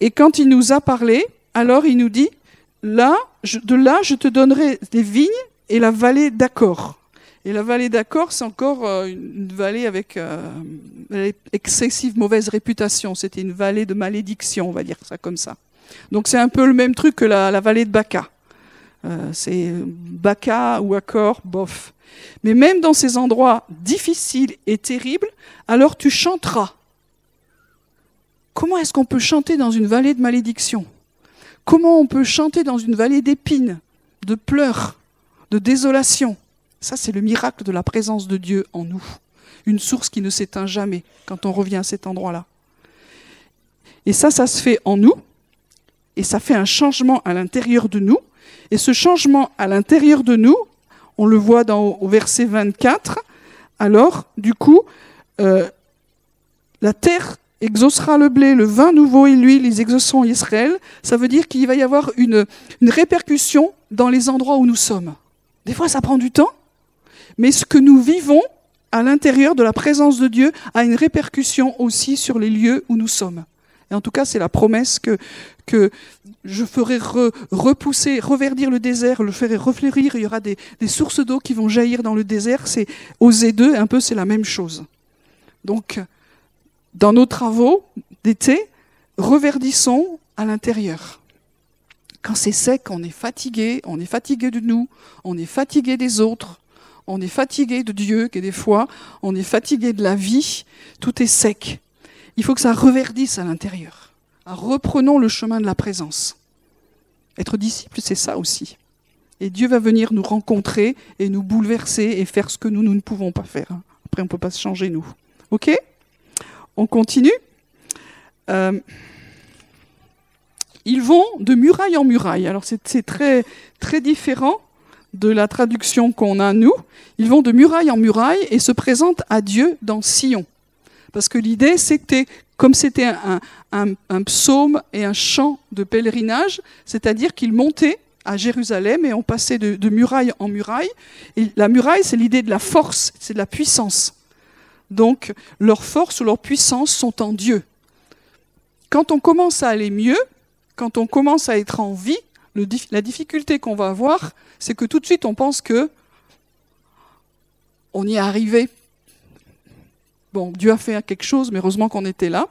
Et quand il nous a parlé, alors il nous dit, là, de là, je te donnerai des vignes et la vallée d'accord. Et la vallée d'accord, c'est encore euh, une vallée avec euh, excessive mauvaise réputation. C'était une vallée de malédiction, on va dire ça comme ça. Donc c'est un peu le même truc que la, vallée de Baca. Euh, c'est Baca ou Accord, bof. Mais même dans ces endroits difficiles et terribles, alors tu chanteras. Comment est-ce qu'on peut chanter dans une vallée de malédiction? Comment on peut chanter dans une vallée d'épines, de pleurs, de désolation? Ça, c'est le miracle de la présence de Dieu en nous. Une source qui ne s'éteint jamais quand on revient à cet endroit-là. Et ça, ça se fait en nous, et ça fait un changement à l'intérieur de nous. Et ce changement à l'intérieur de nous, on le voit dans, au verset 24. Alors, du coup, euh, la terre exaucera le blé, le vin nouveau et l'huile, ils exauceront Israël. Ça veut dire qu'il va y avoir une, une répercussion dans les endroits où nous sommes. Des fois, ça prend du temps, mais ce que nous vivons à l'intérieur de la présence de Dieu a une répercussion aussi sur les lieux où nous sommes. Et en tout cas, c'est la promesse que, je ferai repousser, reverdir le désert, le ferai refleurir, il y aura des, sources d'eau qui vont jaillir dans le désert. C'est oser deux, un peu, c'est la même chose. Donc, dans nos travaux d'été, reverdissons à l'intérieur. Quand c'est sec, on est fatigué, on est fatigué de nous, on est fatigué des autres, on est fatigué de Dieu, et des fois, on est fatigué de la vie, tout est sec. Il faut que ça reverdisse à l'intérieur. Reprenons le chemin de la présence. Être disciple, c'est ça aussi. Et Dieu va venir nous rencontrer et nous bouleverser et faire ce que nous, nous ne pouvons pas faire. Après, on ne peut pas se changer, nous. OK? On continue. Euh, ils vont de muraille en muraille. Alors, c'est très, très différent de la traduction qu'on a, nous. Ils vont de muraille en muraille et se présentent à Dieu dans Sion. Parce que l'idée, c'était, comme c'était un, psaume et un chant de pèlerinage, c'est-à-dire qu'ils montaient à Jérusalem et on passait de, muraille en muraille. La muraille, c'est l'idée de la force, c'est de la puissance. Donc, leur force ou leur puissance sont en Dieu. Quand on commence à aller mieux, quand on commence à être en vie, la difficulté qu'on va avoir, c'est que tout de suite on pense que on y est arrivé Bon, Dieu a fait quelque chose, mais heureusement qu'on était là.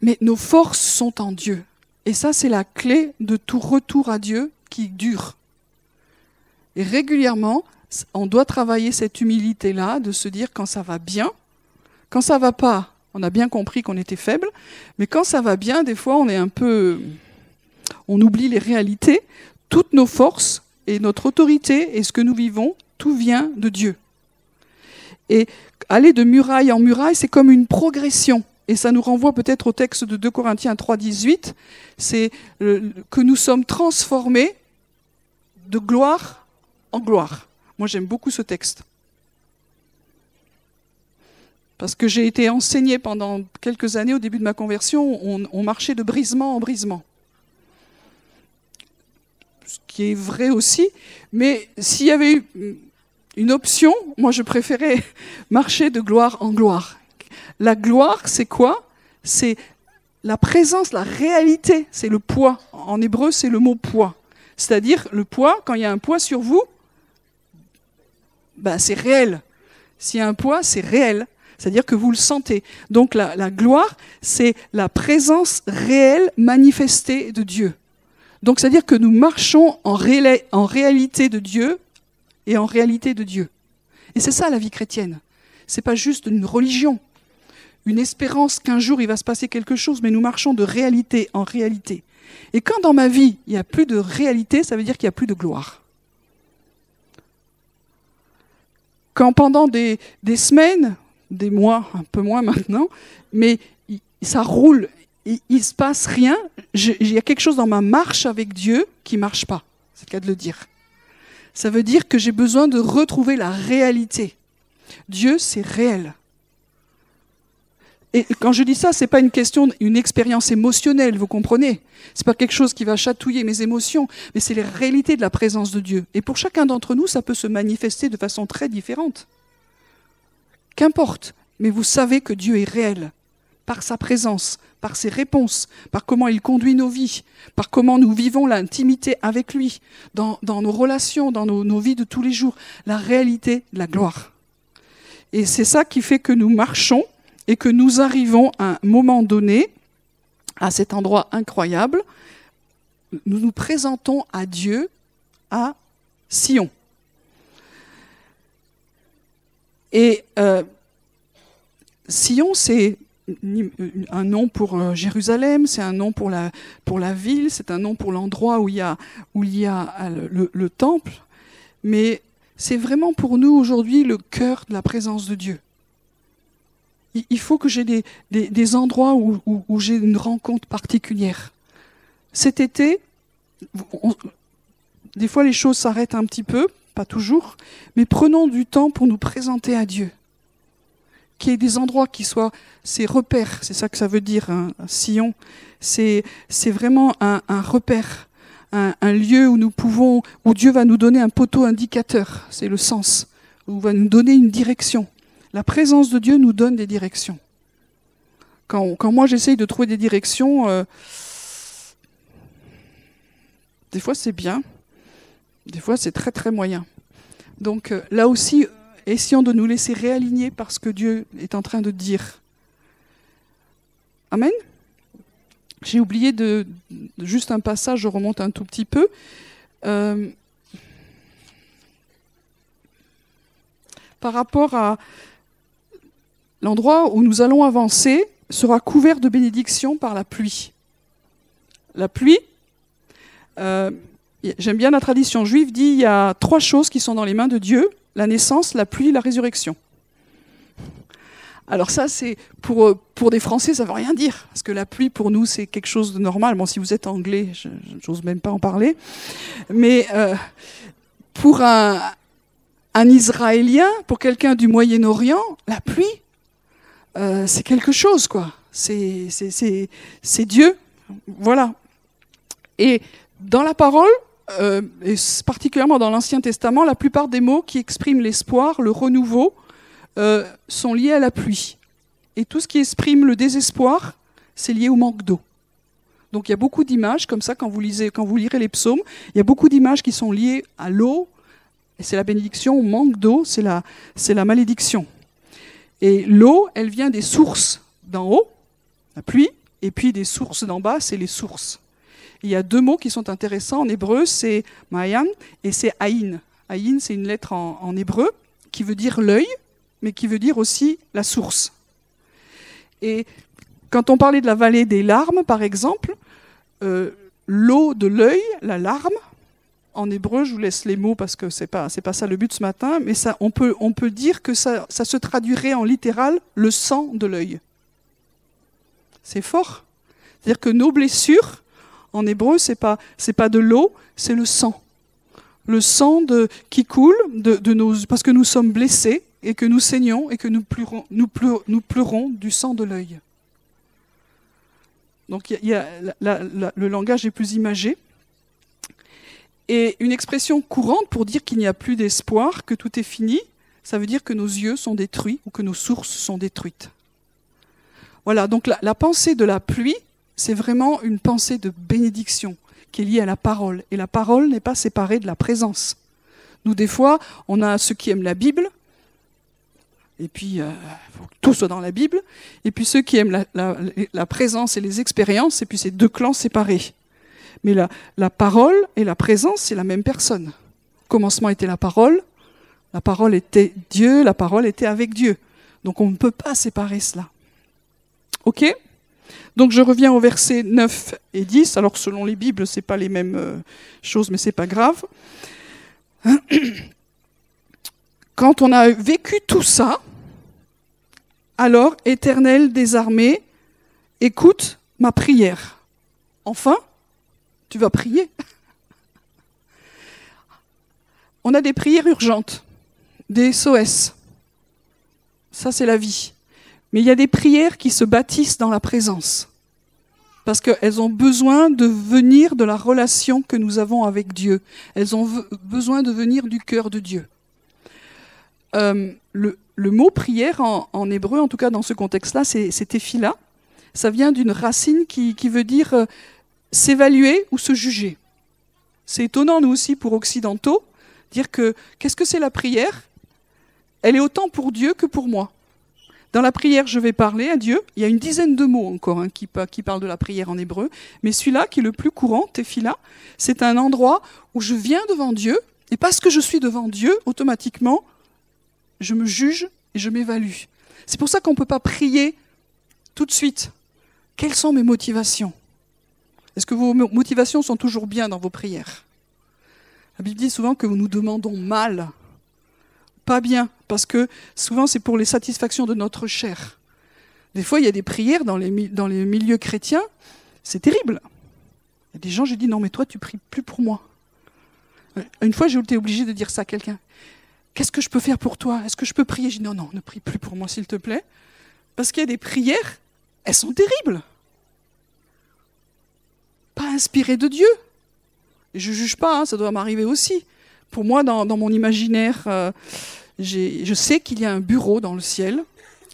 Mais nos forces sont en Dieu. Et ça, c'est la clé de tout retour à Dieu qui dure. Et régulièrement, on doit travailler cette humilité-là, de se dire quand ça va bien, quand ça va pas, on a bien compris qu'on était faible, mais quand ça va bien, des fois, on est un peu, on oublie les réalités. Toutes nos forces et notre autorité et ce que nous vivons, tout vient de Dieu. Et aller de muraille en muraille, c'est comme une progression. Et ça nous renvoie peut-être au texte de 2 Corinthiens 3, 18. C'est que nous sommes transformés de gloire en gloire. Moi, j'aime beaucoup ce texte. Parce que j'ai été enseigné pendant quelques années, au début de ma conversion, on, on marchait de brisement en brisement. Ce qui est vrai aussi. Mais s'il y avait eu une option, moi je préférais marcher de gloire en gloire. La gloire, c'est quoi? C'est la présence, la réalité, c'est le poids. En hébreu, c'est le mot poids. C'est-à-dire le poids, quand il y a un poids sur vous, ben, c'est réel. S'il y a un poids, c'est réel. C'est-à-dire que vous le sentez. Donc la, gloire, c'est la présence réelle manifestée de Dieu. Donc c'est-à-dire que nous marchons en, en réalité de Dieu et en réalité de Dieu. Et c'est ça la vie chrétienne. C'est pas juste une religion, une espérance qu'un jour il va se passer quelque chose, mais nous marchons de réalité en réalité. Et quand dans ma vie il n'y a plus de réalité, ça veut dire qu'il n'y a plus de gloire. Quand pendant des semaines, des mois, un peu moins maintenant, mais ça roule, il, ne se passe rien, il y a quelque chose dans ma marche avec Dieu qui marche pas. C'est le cas de le dire ça veut dire que j'ai besoin de retrouver la réalité. Dieu, c'est réel. Et quand je dis ça, c'est pas une question, une expérience émotionnelle, vous comprenez C'est pas quelque chose qui va chatouiller mes émotions, mais c'est la réalité de la présence de Dieu. Et pour chacun d'entre nous, ça peut se manifester de façon très différente. Qu'importe, mais vous savez que Dieu est réel par sa présence, par ses réponses, par comment il conduit nos vies, par comment nous vivons l'intimité avec lui, dans, nos relations, dans nos, nos vies de tous les jours, la réalité la gloire. Et c'est ça qui fait que nous marchons et que nous arrivons à un moment donné, à cet endroit incroyable, nous nous présentons à Dieu à Sion. Et euh, Sion, c'est un nom pour euh, Jérusalem, c'est un nom pour la, pour la ville, c'est un nom pour l'endroit où il y a, où il y a euh, le, le temple, mais c'est vraiment pour nous aujourd'hui le cœur de la présence de Dieu. Il faut que j'ai des, des, endroits où, où, j'ai une rencontre particulière. Cet été, des fois les choses s'arrêtent un petit peu, pas toujours, mais prenons du temps pour nous présenter à Dieu. Qu'il y ait des endroits qui soient ces repères, c'est ça que ça veut dire, un, sillon. C'est, vraiment un, repère, un, un, lieu où nous pouvons, où Dieu va nous donner un poteau indicateur, c'est le sens, où va nous donner une direction. La présence de Dieu nous donne des directions. Quand, moi j'essaye de trouver des directions, euh, des fois c'est bien, des fois c'est très très moyen. Donc euh, là aussi, essayons de nous laisser réaligner parce que Dieu est en train de dire. Amen. J'ai oublié de, juste un passage, je remonte un tout petit peu. Euh, par rapport à L'endroit où nous allons avancer sera couvert de bénédictions par la pluie. La pluie, euh, j'aime bien la tradition juive, dit il y a trois choses qui sont dans les mains de Dieu, la naissance, la pluie, la résurrection. Alors ça, c'est pour, pour des Français, ça ne veut rien dire, parce que la pluie, pour nous, c'est quelque chose de normal. Bon, si vous êtes anglais, je n'ose même pas en parler. Mais euh, pour un, un Israélien, pour quelqu'un du Moyen-Orient, la pluie, euh, c'est quelque chose, quoi. C'est Dieu. Voilà. Et dans la parole, euh, et particulièrement dans l'Ancien Testament, la plupart des mots qui expriment l'espoir, le renouveau, euh, sont liés à la pluie. Et tout ce qui exprime le désespoir, c'est lié au manque d'eau. Donc il y a beaucoup d'images comme ça quand vous lisez, quand vous lirez les psaumes, il y a beaucoup d'images qui sont liées à l'eau, et c'est la bénédiction, au manque d'eau, c'est la, c'est la malédiction. Et l'eau, elle vient des sources d'en haut, la pluie, et puis des sources d'en bas, c'est les sources. Il y a deux mots qui sont intéressants en hébreu, c'est Mayan et c'est Aïn. Aïn, c'est une lettre en, hébreu qui veut dire l'œil, mais qui veut dire aussi la source. Et quand on parlait de la vallée des larmes, par exemple, euh, l'eau de l'œil, la larme, en hébreu, je vous laisse les mots parce que c'est pas c'est pas ça le but ce matin, mais ça on peut on peut dire que ça, ça se traduirait en littéral le sang de l'œil. C'est fort. C'est-à-dire que nos blessures en hébreu c'est pas c'est pas de l'eau, c'est le sang. Le sang qui coule de, parce que nous sommes blessés et que nous saignons et que nous pleurons, du sang de l'œil. Donc le langage est plus imagé. Et une expression courante pour dire qu'il n'y a plus d'espoir, que tout est fini, ça veut dire que nos yeux sont détruits ou que nos sources sont détruites. Voilà, donc la, pensée de la pluie, c'est vraiment une pensée de bénédiction qui est liée à la parole. Et la parole n'est pas séparée de la présence. Nous, des fois, on a ceux qui aiment la Bible, et puis euh, faut que tout soit dans la Bible, et puis ceux qui aiment la, la présence et les expériences, et puis ces deux clans séparés. Mais la, parole et la présence, c'est la même personne. Au commencement était la parole, la parole était Dieu, la parole était avec Dieu. Donc on ne peut pas séparer cela. OK? Donc je reviens au verset 9 et 10. Alors selon les Bibles, ce n'est pas les mêmes euh, choses, mais ce n'est pas grave. Quand on a vécu tout ça, alors, Éternel des armées, écoute ma prière. Enfin, tu vas prier. On a des prières urgentes, des SOS. Ça, c'est la vie. Mais il y a des prières qui se bâtissent dans la présence. Parce qu'elles ont besoin de venir de la relation que nous avons avec Dieu. Elles ont besoin de venir du cœur de Dieu. Euh, le, mot prière en, hébreu, en tout cas dans ce contexte-là, c'est tefila. Ça vient d'une racine qui, veut dire euh, s'évaluer ou se juger. C'est étonnant, nous aussi, pour occidentaux, dire que qu'est-ce que c'est la prière? Elle est autant pour Dieu que pour moi. Dans la prière, je vais parler à Dieu. Il y a une dizaine de mots encore hein, qui, parlent de la prière en hébreu. Mais celui-là, qui est le plus courant, tefila, c'est un endroit où je viens devant Dieu. Et parce que je suis devant Dieu, automatiquement, je me juge et je m'évalue. C'est pour ça qu'on ne peut pas prier tout de suite. Quelles sont mes motivations? Est-ce que vos motivations sont toujours bien dans vos prières? La Bible dit souvent que nous demandons mal pas bien, parce que souvent c'est pour les satisfactions de notre chair. Des fois, il y a des prières dans les, milieux chrétiens, c'est terrible. Il y a des gens, je dis non, mais toi, tu pries plus pour moi. Une fois, j'ai été obligé de dire ça à quelqu'un. Qu'est-ce que je peux faire pour toi? Est-ce que je peux prier? Je dis non, non, ne prie plus pour moi, s'il te plaît. Parce qu'il y a des prières, elles sont terribles. Pas inspirées de Dieu. Et je ne juge pas, hein, ça doit m'arriver aussi pour moi, dans, mon imaginaire, euh, je sais qu'il y a un bureau dans le ciel,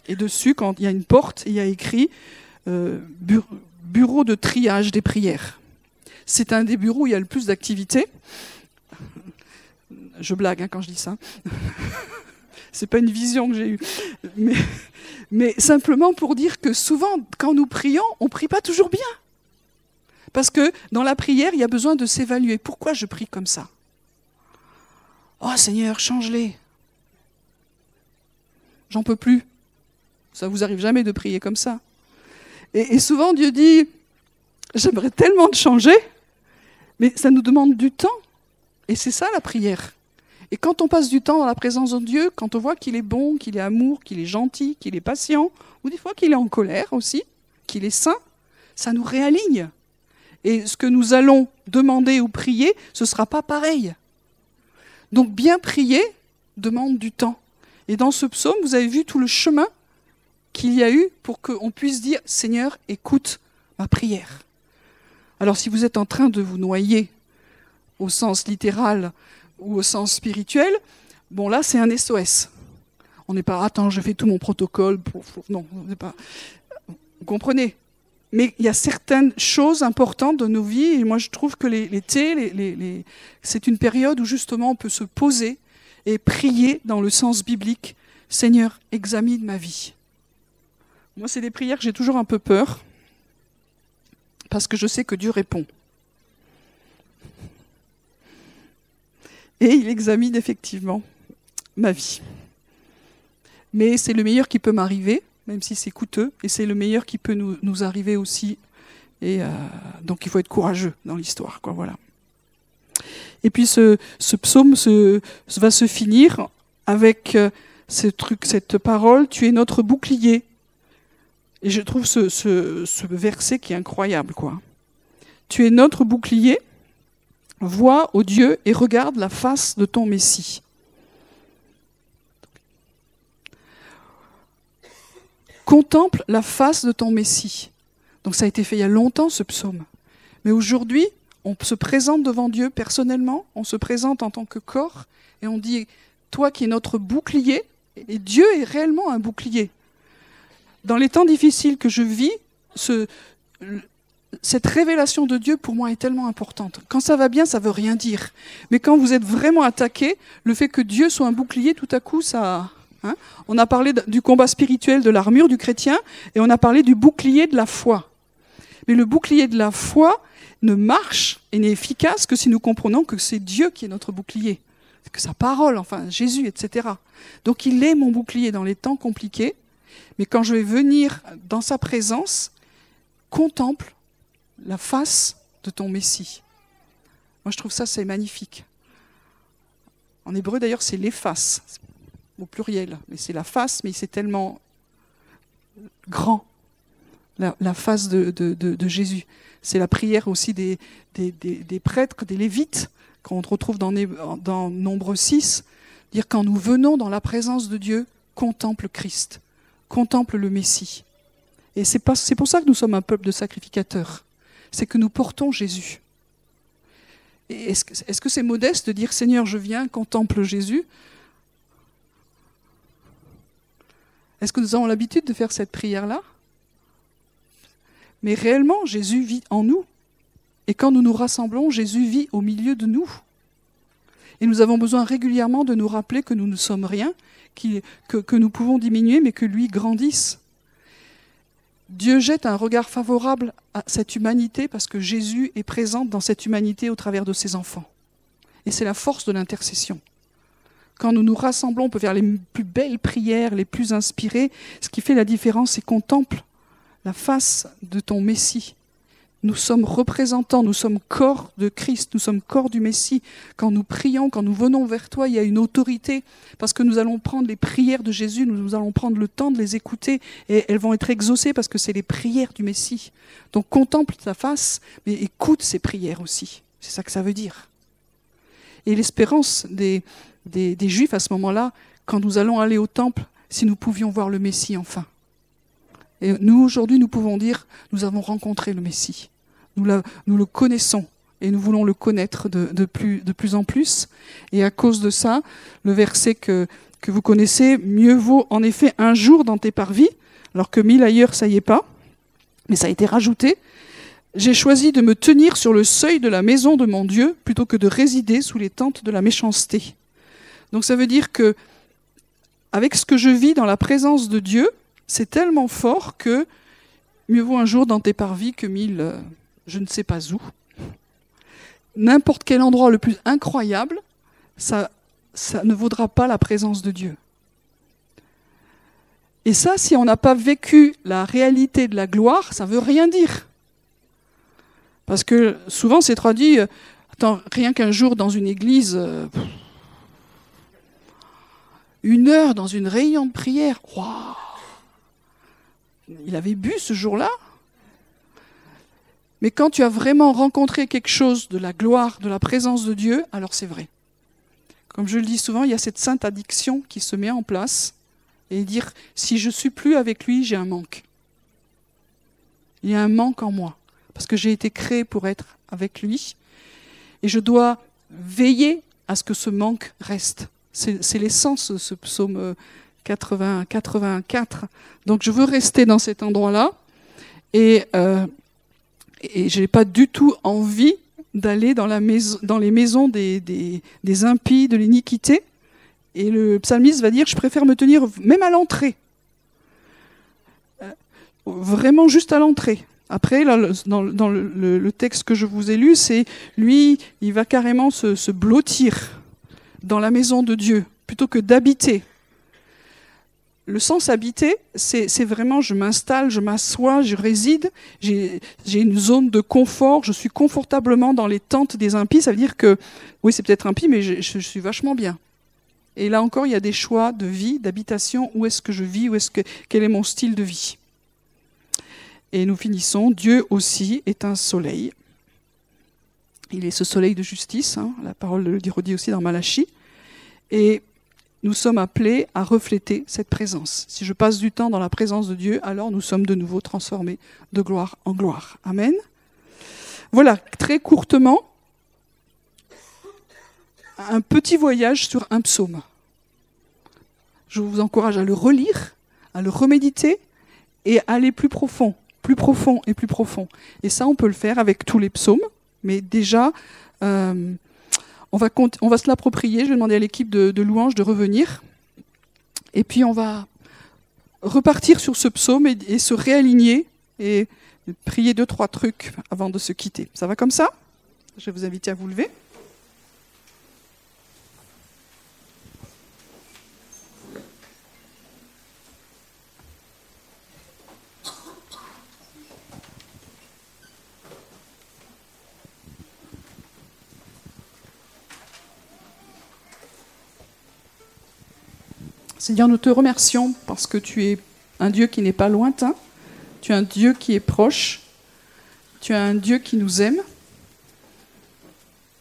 et dessus, quand il y a une porte, il y a écrit euh, bureau de triage des prières. C'est un des bureaux où il y a le plus d'activité. Je blague hein, quand je dis ça. C'est pas une vision que j'ai eue, mais, simplement pour dire que souvent, quand nous prions, on prie pas toujours bien. Parce que dans la prière, il y a besoin de s'évaluer. Pourquoi je prie comme ça? Oh Seigneur, change-les. J'en peux plus. Ça vous arrive jamais de prier comme ça. Et, souvent Dieu dit, j'aimerais tellement te changer, mais ça nous demande du temps. Et c'est ça la prière. Et quand on passe du temps dans la présence de Dieu, quand on voit qu'il est bon, qu'il est amour, qu'il est gentil, qu'il est patient, ou des fois qu'il est en colère aussi, qu'il est saint, ça nous réaligne. Et ce que nous allons demander ou prier, ce ne sera pas pareil. Donc bien prier demande du temps. Et dans ce psaume, vous avez vu tout le chemin qu'il y a eu pour qu'on puisse dire Seigneur, écoute ma prière. Alors si vous êtes en train de vous noyer au sens littéral ou au sens spirituel, bon là c'est un SOS. On n'est pas attends, je fais tout mon protocole non, on pas. Vous comprenez? Mais il y a certaines choses importantes de nos vies, et moi je trouve que l'été, c'est une période où justement on peut se poser et prier dans le sens biblique. Seigneur, examine ma vie. Moi, c'est des prières que j'ai toujours un peu peur, parce que je sais que Dieu répond. Et il examine effectivement ma vie. Mais c'est le meilleur qui peut m'arriver, même si c'est coûteux, et c'est le meilleur qui peut nous, arriver aussi. Et euh, donc il faut être courageux dans l'histoire, quoi. Voilà. Et puis ce, psaume se, va se finir avec euh, ce truc, cette parole "Tu es notre bouclier". Et je trouve ce, ce, verset qui est incroyable, quoi. Tu es notre bouclier. Vois, ô Dieu, et regarde la face de ton Messie. Contemple la face de ton Messie. Donc ça a été fait il y a longtemps, ce psaume. Mais aujourd'hui, on se présente devant Dieu personnellement, on se présente en tant que corps, et on dit, toi qui es notre bouclier, et Dieu est réellement un bouclier. Dans les temps difficiles que je vis, ce, cette révélation de Dieu pour moi est tellement importante. Quand ça va bien, ça veut rien dire. Mais quand vous êtes vraiment attaqué, le fait que Dieu soit un bouclier, tout à coup, ça, Hein. on a parlé du combat spirituel de l'armure du chrétien et on a parlé du bouclier de la foi. Mais le bouclier de la foi ne marche et n'est efficace que si nous comprenons que c'est Dieu qui est notre bouclier, que sa parole, enfin Jésus, etc. Donc il est mon bouclier dans les temps compliqués, mais quand je vais venir dans sa présence, contemple la face de ton Messie. Moi je trouve ça c'est magnifique. En hébreu d'ailleurs c'est les faces, au pluriel, mais c'est la face, mais c'est tellement grand, la, face de, Jésus. C'est la prière aussi des, prêtres, des lévites, qu'on retrouve dans, dans Nombre 6, dire quand nous venons dans la présence de Dieu, contemple Christ, contemple le Messie. Et c'est pour ça que nous sommes un peuple de sacrificateurs. C'est que nous portons Jésus. Est-ce que c'est modeste de dire Seigneur, je viens, contemple Jésus Est-ce que nous avons l'habitude de faire cette prière-là? Mais réellement, Jésus vit en nous. Et quand nous nous rassemblons, Jésus vit au milieu de nous. Et nous avons besoin régulièrement de nous rappeler que nous ne sommes rien, que, que nous pouvons diminuer, mais que lui grandisse. Dieu jette un regard favorable à cette humanité parce que Jésus est présent dans cette humanité au travers de ses enfants. Et c'est la force de l'intercession. Quand nous nous rassemblons, on peut faire les plus belles prières, les plus inspirées. Ce qui fait la différence, c'est contemple la face de ton Messie, nous sommes représentants, nous sommes corps de Christ, nous sommes corps du Messie. Quand nous prions, quand nous venons vers toi, il y a une autorité, parce que nous allons prendre les prières de Jésus, nous allons prendre le temps de les écouter, et elles vont être exaucées parce que c'est les prières du Messie. Donc contemple ta face, mais écoute ces prières aussi. C'est ça que ça veut dire. Et l'espérance des, des, Juifs à ce moment-là, quand nous allons aller au temple, si nous pouvions voir le Messie enfin. Et nous, aujourd'hui, nous pouvons dire, nous avons rencontré le Messie. Nous, le connaissons et nous voulons le connaître de, de, plus, de plus en plus. Et à cause de ça, le verset que, que vous connaissez, mieux vaut en effet un jour dans tes parvis, alors que mille ailleurs, ça y est pas, mais ça a été rajouté. J'ai choisi de me tenir sur le seuil de la maison de mon Dieu plutôt que de résider sous les tentes de la méchanceté. Donc ça veut dire que, avec ce que je vis dans la présence de Dieu, c'est tellement fort que mieux vaut un jour dans tes parvis que mille, euh, je ne sais pas où. N'importe quel endroit le plus incroyable, ça, ça ne vaudra pas la présence de Dieu. Et ça, si on n'a pas vécu la réalité de la gloire, ça ne veut rien dire. Parce que souvent, c'est traduit, euh, attends, rien qu'un jour dans une église, euh, une heure dans une réunion de prière, il avait bu ce jour-là. Mais quand tu as vraiment rencontré quelque chose de la gloire, de la présence de Dieu, alors c'est vrai. Comme je le dis souvent, il y a cette sainte addiction qui se met en place et dire si je suis plus avec lui, j'ai un manque. Il y a un manque en moi parce que j'ai été créé pour être avec lui et je dois veiller à ce que ce manque reste. C'est l'essence ce psaume 80, 84. Donc je veux rester dans cet endroit-là et, euh, je n'ai pas du tout envie d'aller dans, les maisons des, impies, de l'iniquité. Et le psalmiste va dire, je préfère me tenir même à l'entrée. Euh, vraiment juste à l'entrée. Après, là, dans, le, texte que je vous ai lu, c'est lui, il va carrément se blottir dans la maison de Dieu, plutôt que d'habiter le sens habité, c'est vraiment je m'installe, je m'assois, je réside, j'ai une zone de confort, je suis confortablement dans les tentes des impies. Ça veut dire que, oui, c'est peut-être impie, mais je, je, suis vachement bien. Et là encore, il y a des choix de vie, d'habitation. Où est-ce que je vis? Où est-ce que quel est mon style de vie? Et nous finissons. Dieu aussi est un soleil. Il est ce soleil de justice. Hein, la parole le dit aussi dans Malachie. Et nous sommes appelés à refléter cette présence. Si je passe du temps dans la présence de Dieu, alors nous sommes de nouveau transformés de gloire en gloire. Amen. Voilà, très courtement, un petit voyage sur un psaume. Je vous encourage à le relire, à le reméditer et à aller plus profond, plus profond et plus profond. Et ça, on peut le faire avec tous les psaumes, mais déjà, euh, on va, se l'approprier. Je vais demander à l'équipe de, de louange de revenir. Et puis on va repartir sur ce psaume et, se réaligner et prier deux, trois trucs avant de se quitter. Ça va comme ça? Je vais vous inviter à vous lever. Seigneur, nous te remercions parce que tu es un Dieu qui n'est pas lointain, tu es un Dieu qui est proche, tu es un Dieu qui nous aime,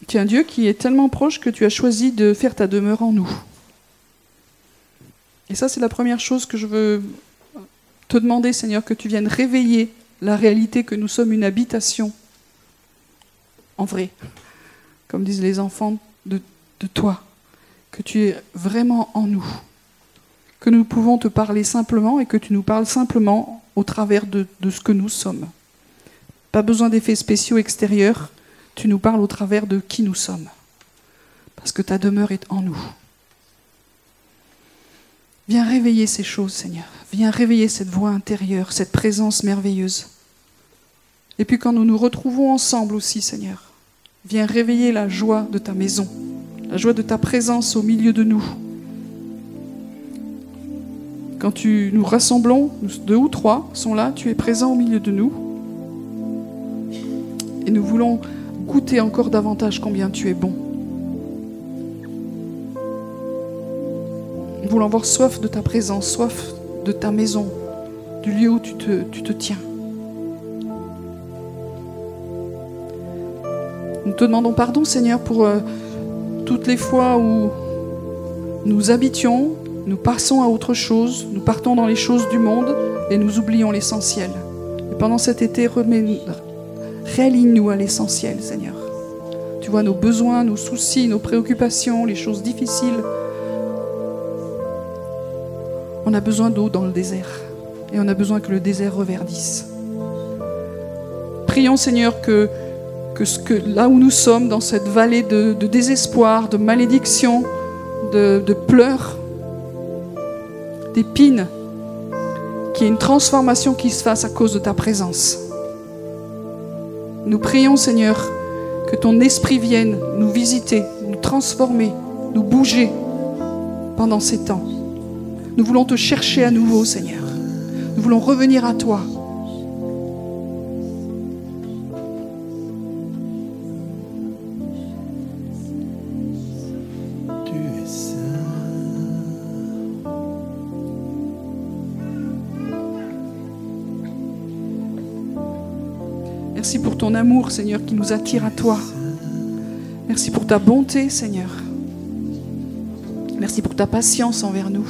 tu es un Dieu qui est tellement proche que tu as choisi de faire ta demeure en nous. Et ça, c'est la première chose que je veux te demander, Seigneur, que tu viennes réveiller la réalité que nous sommes une habitation en vrai, comme disent les enfants de, toi, que tu es vraiment en nous, que nous pouvons te parler simplement et que tu nous parles simplement au travers de, ce que nous sommes. Pas besoin d'effets spéciaux extérieurs, tu nous parles au travers de qui nous sommes, parce que ta demeure est en nous. Viens réveiller ces choses, Seigneur. Viens réveiller cette voix intérieure, cette présence merveilleuse. Et puis quand nous nous retrouvons ensemble aussi, Seigneur, viens réveiller la joie de ta maison, la joie de ta présence au milieu de nous. Quand tu nous rassemblons, deux ou trois sont là, tu es présent au milieu de nous. Et nous voulons goûter encore davantage combien tu es bon. Nous voulons avoir soif de ta présence, soif de ta maison, du lieu où tu te, tiens. Nous te demandons pardon, Seigneur, pour euh, toutes les fois où nous habitions, nous passons à autre chose, nous partons dans les choses du monde et nous oublions l'essentiel. Et pendant cet été, réaligne-nous à l'essentiel, Seigneur. Tu vois nos besoins, nos soucis, nos préoccupations, les choses difficiles. On a besoin d'eau dans le désert et on a besoin que le désert reverdisse. Prions Seigneur que, là où nous sommes, dans cette vallée de, désespoir, de malédiction, de pleurs, d'épines, qu'il y ait une transformation qui se fasse à cause de ta présence. Nous prions Seigneur que ton esprit vienne nous visiter, nous transformer, nous bouger pendant ces temps. Nous voulons te chercher à nouveau, Seigneur. Nous voulons revenir à toi. Amour, Seigneur, qui nous attire à toi. Merci pour ta bonté, Seigneur. Merci pour ta patience envers nous.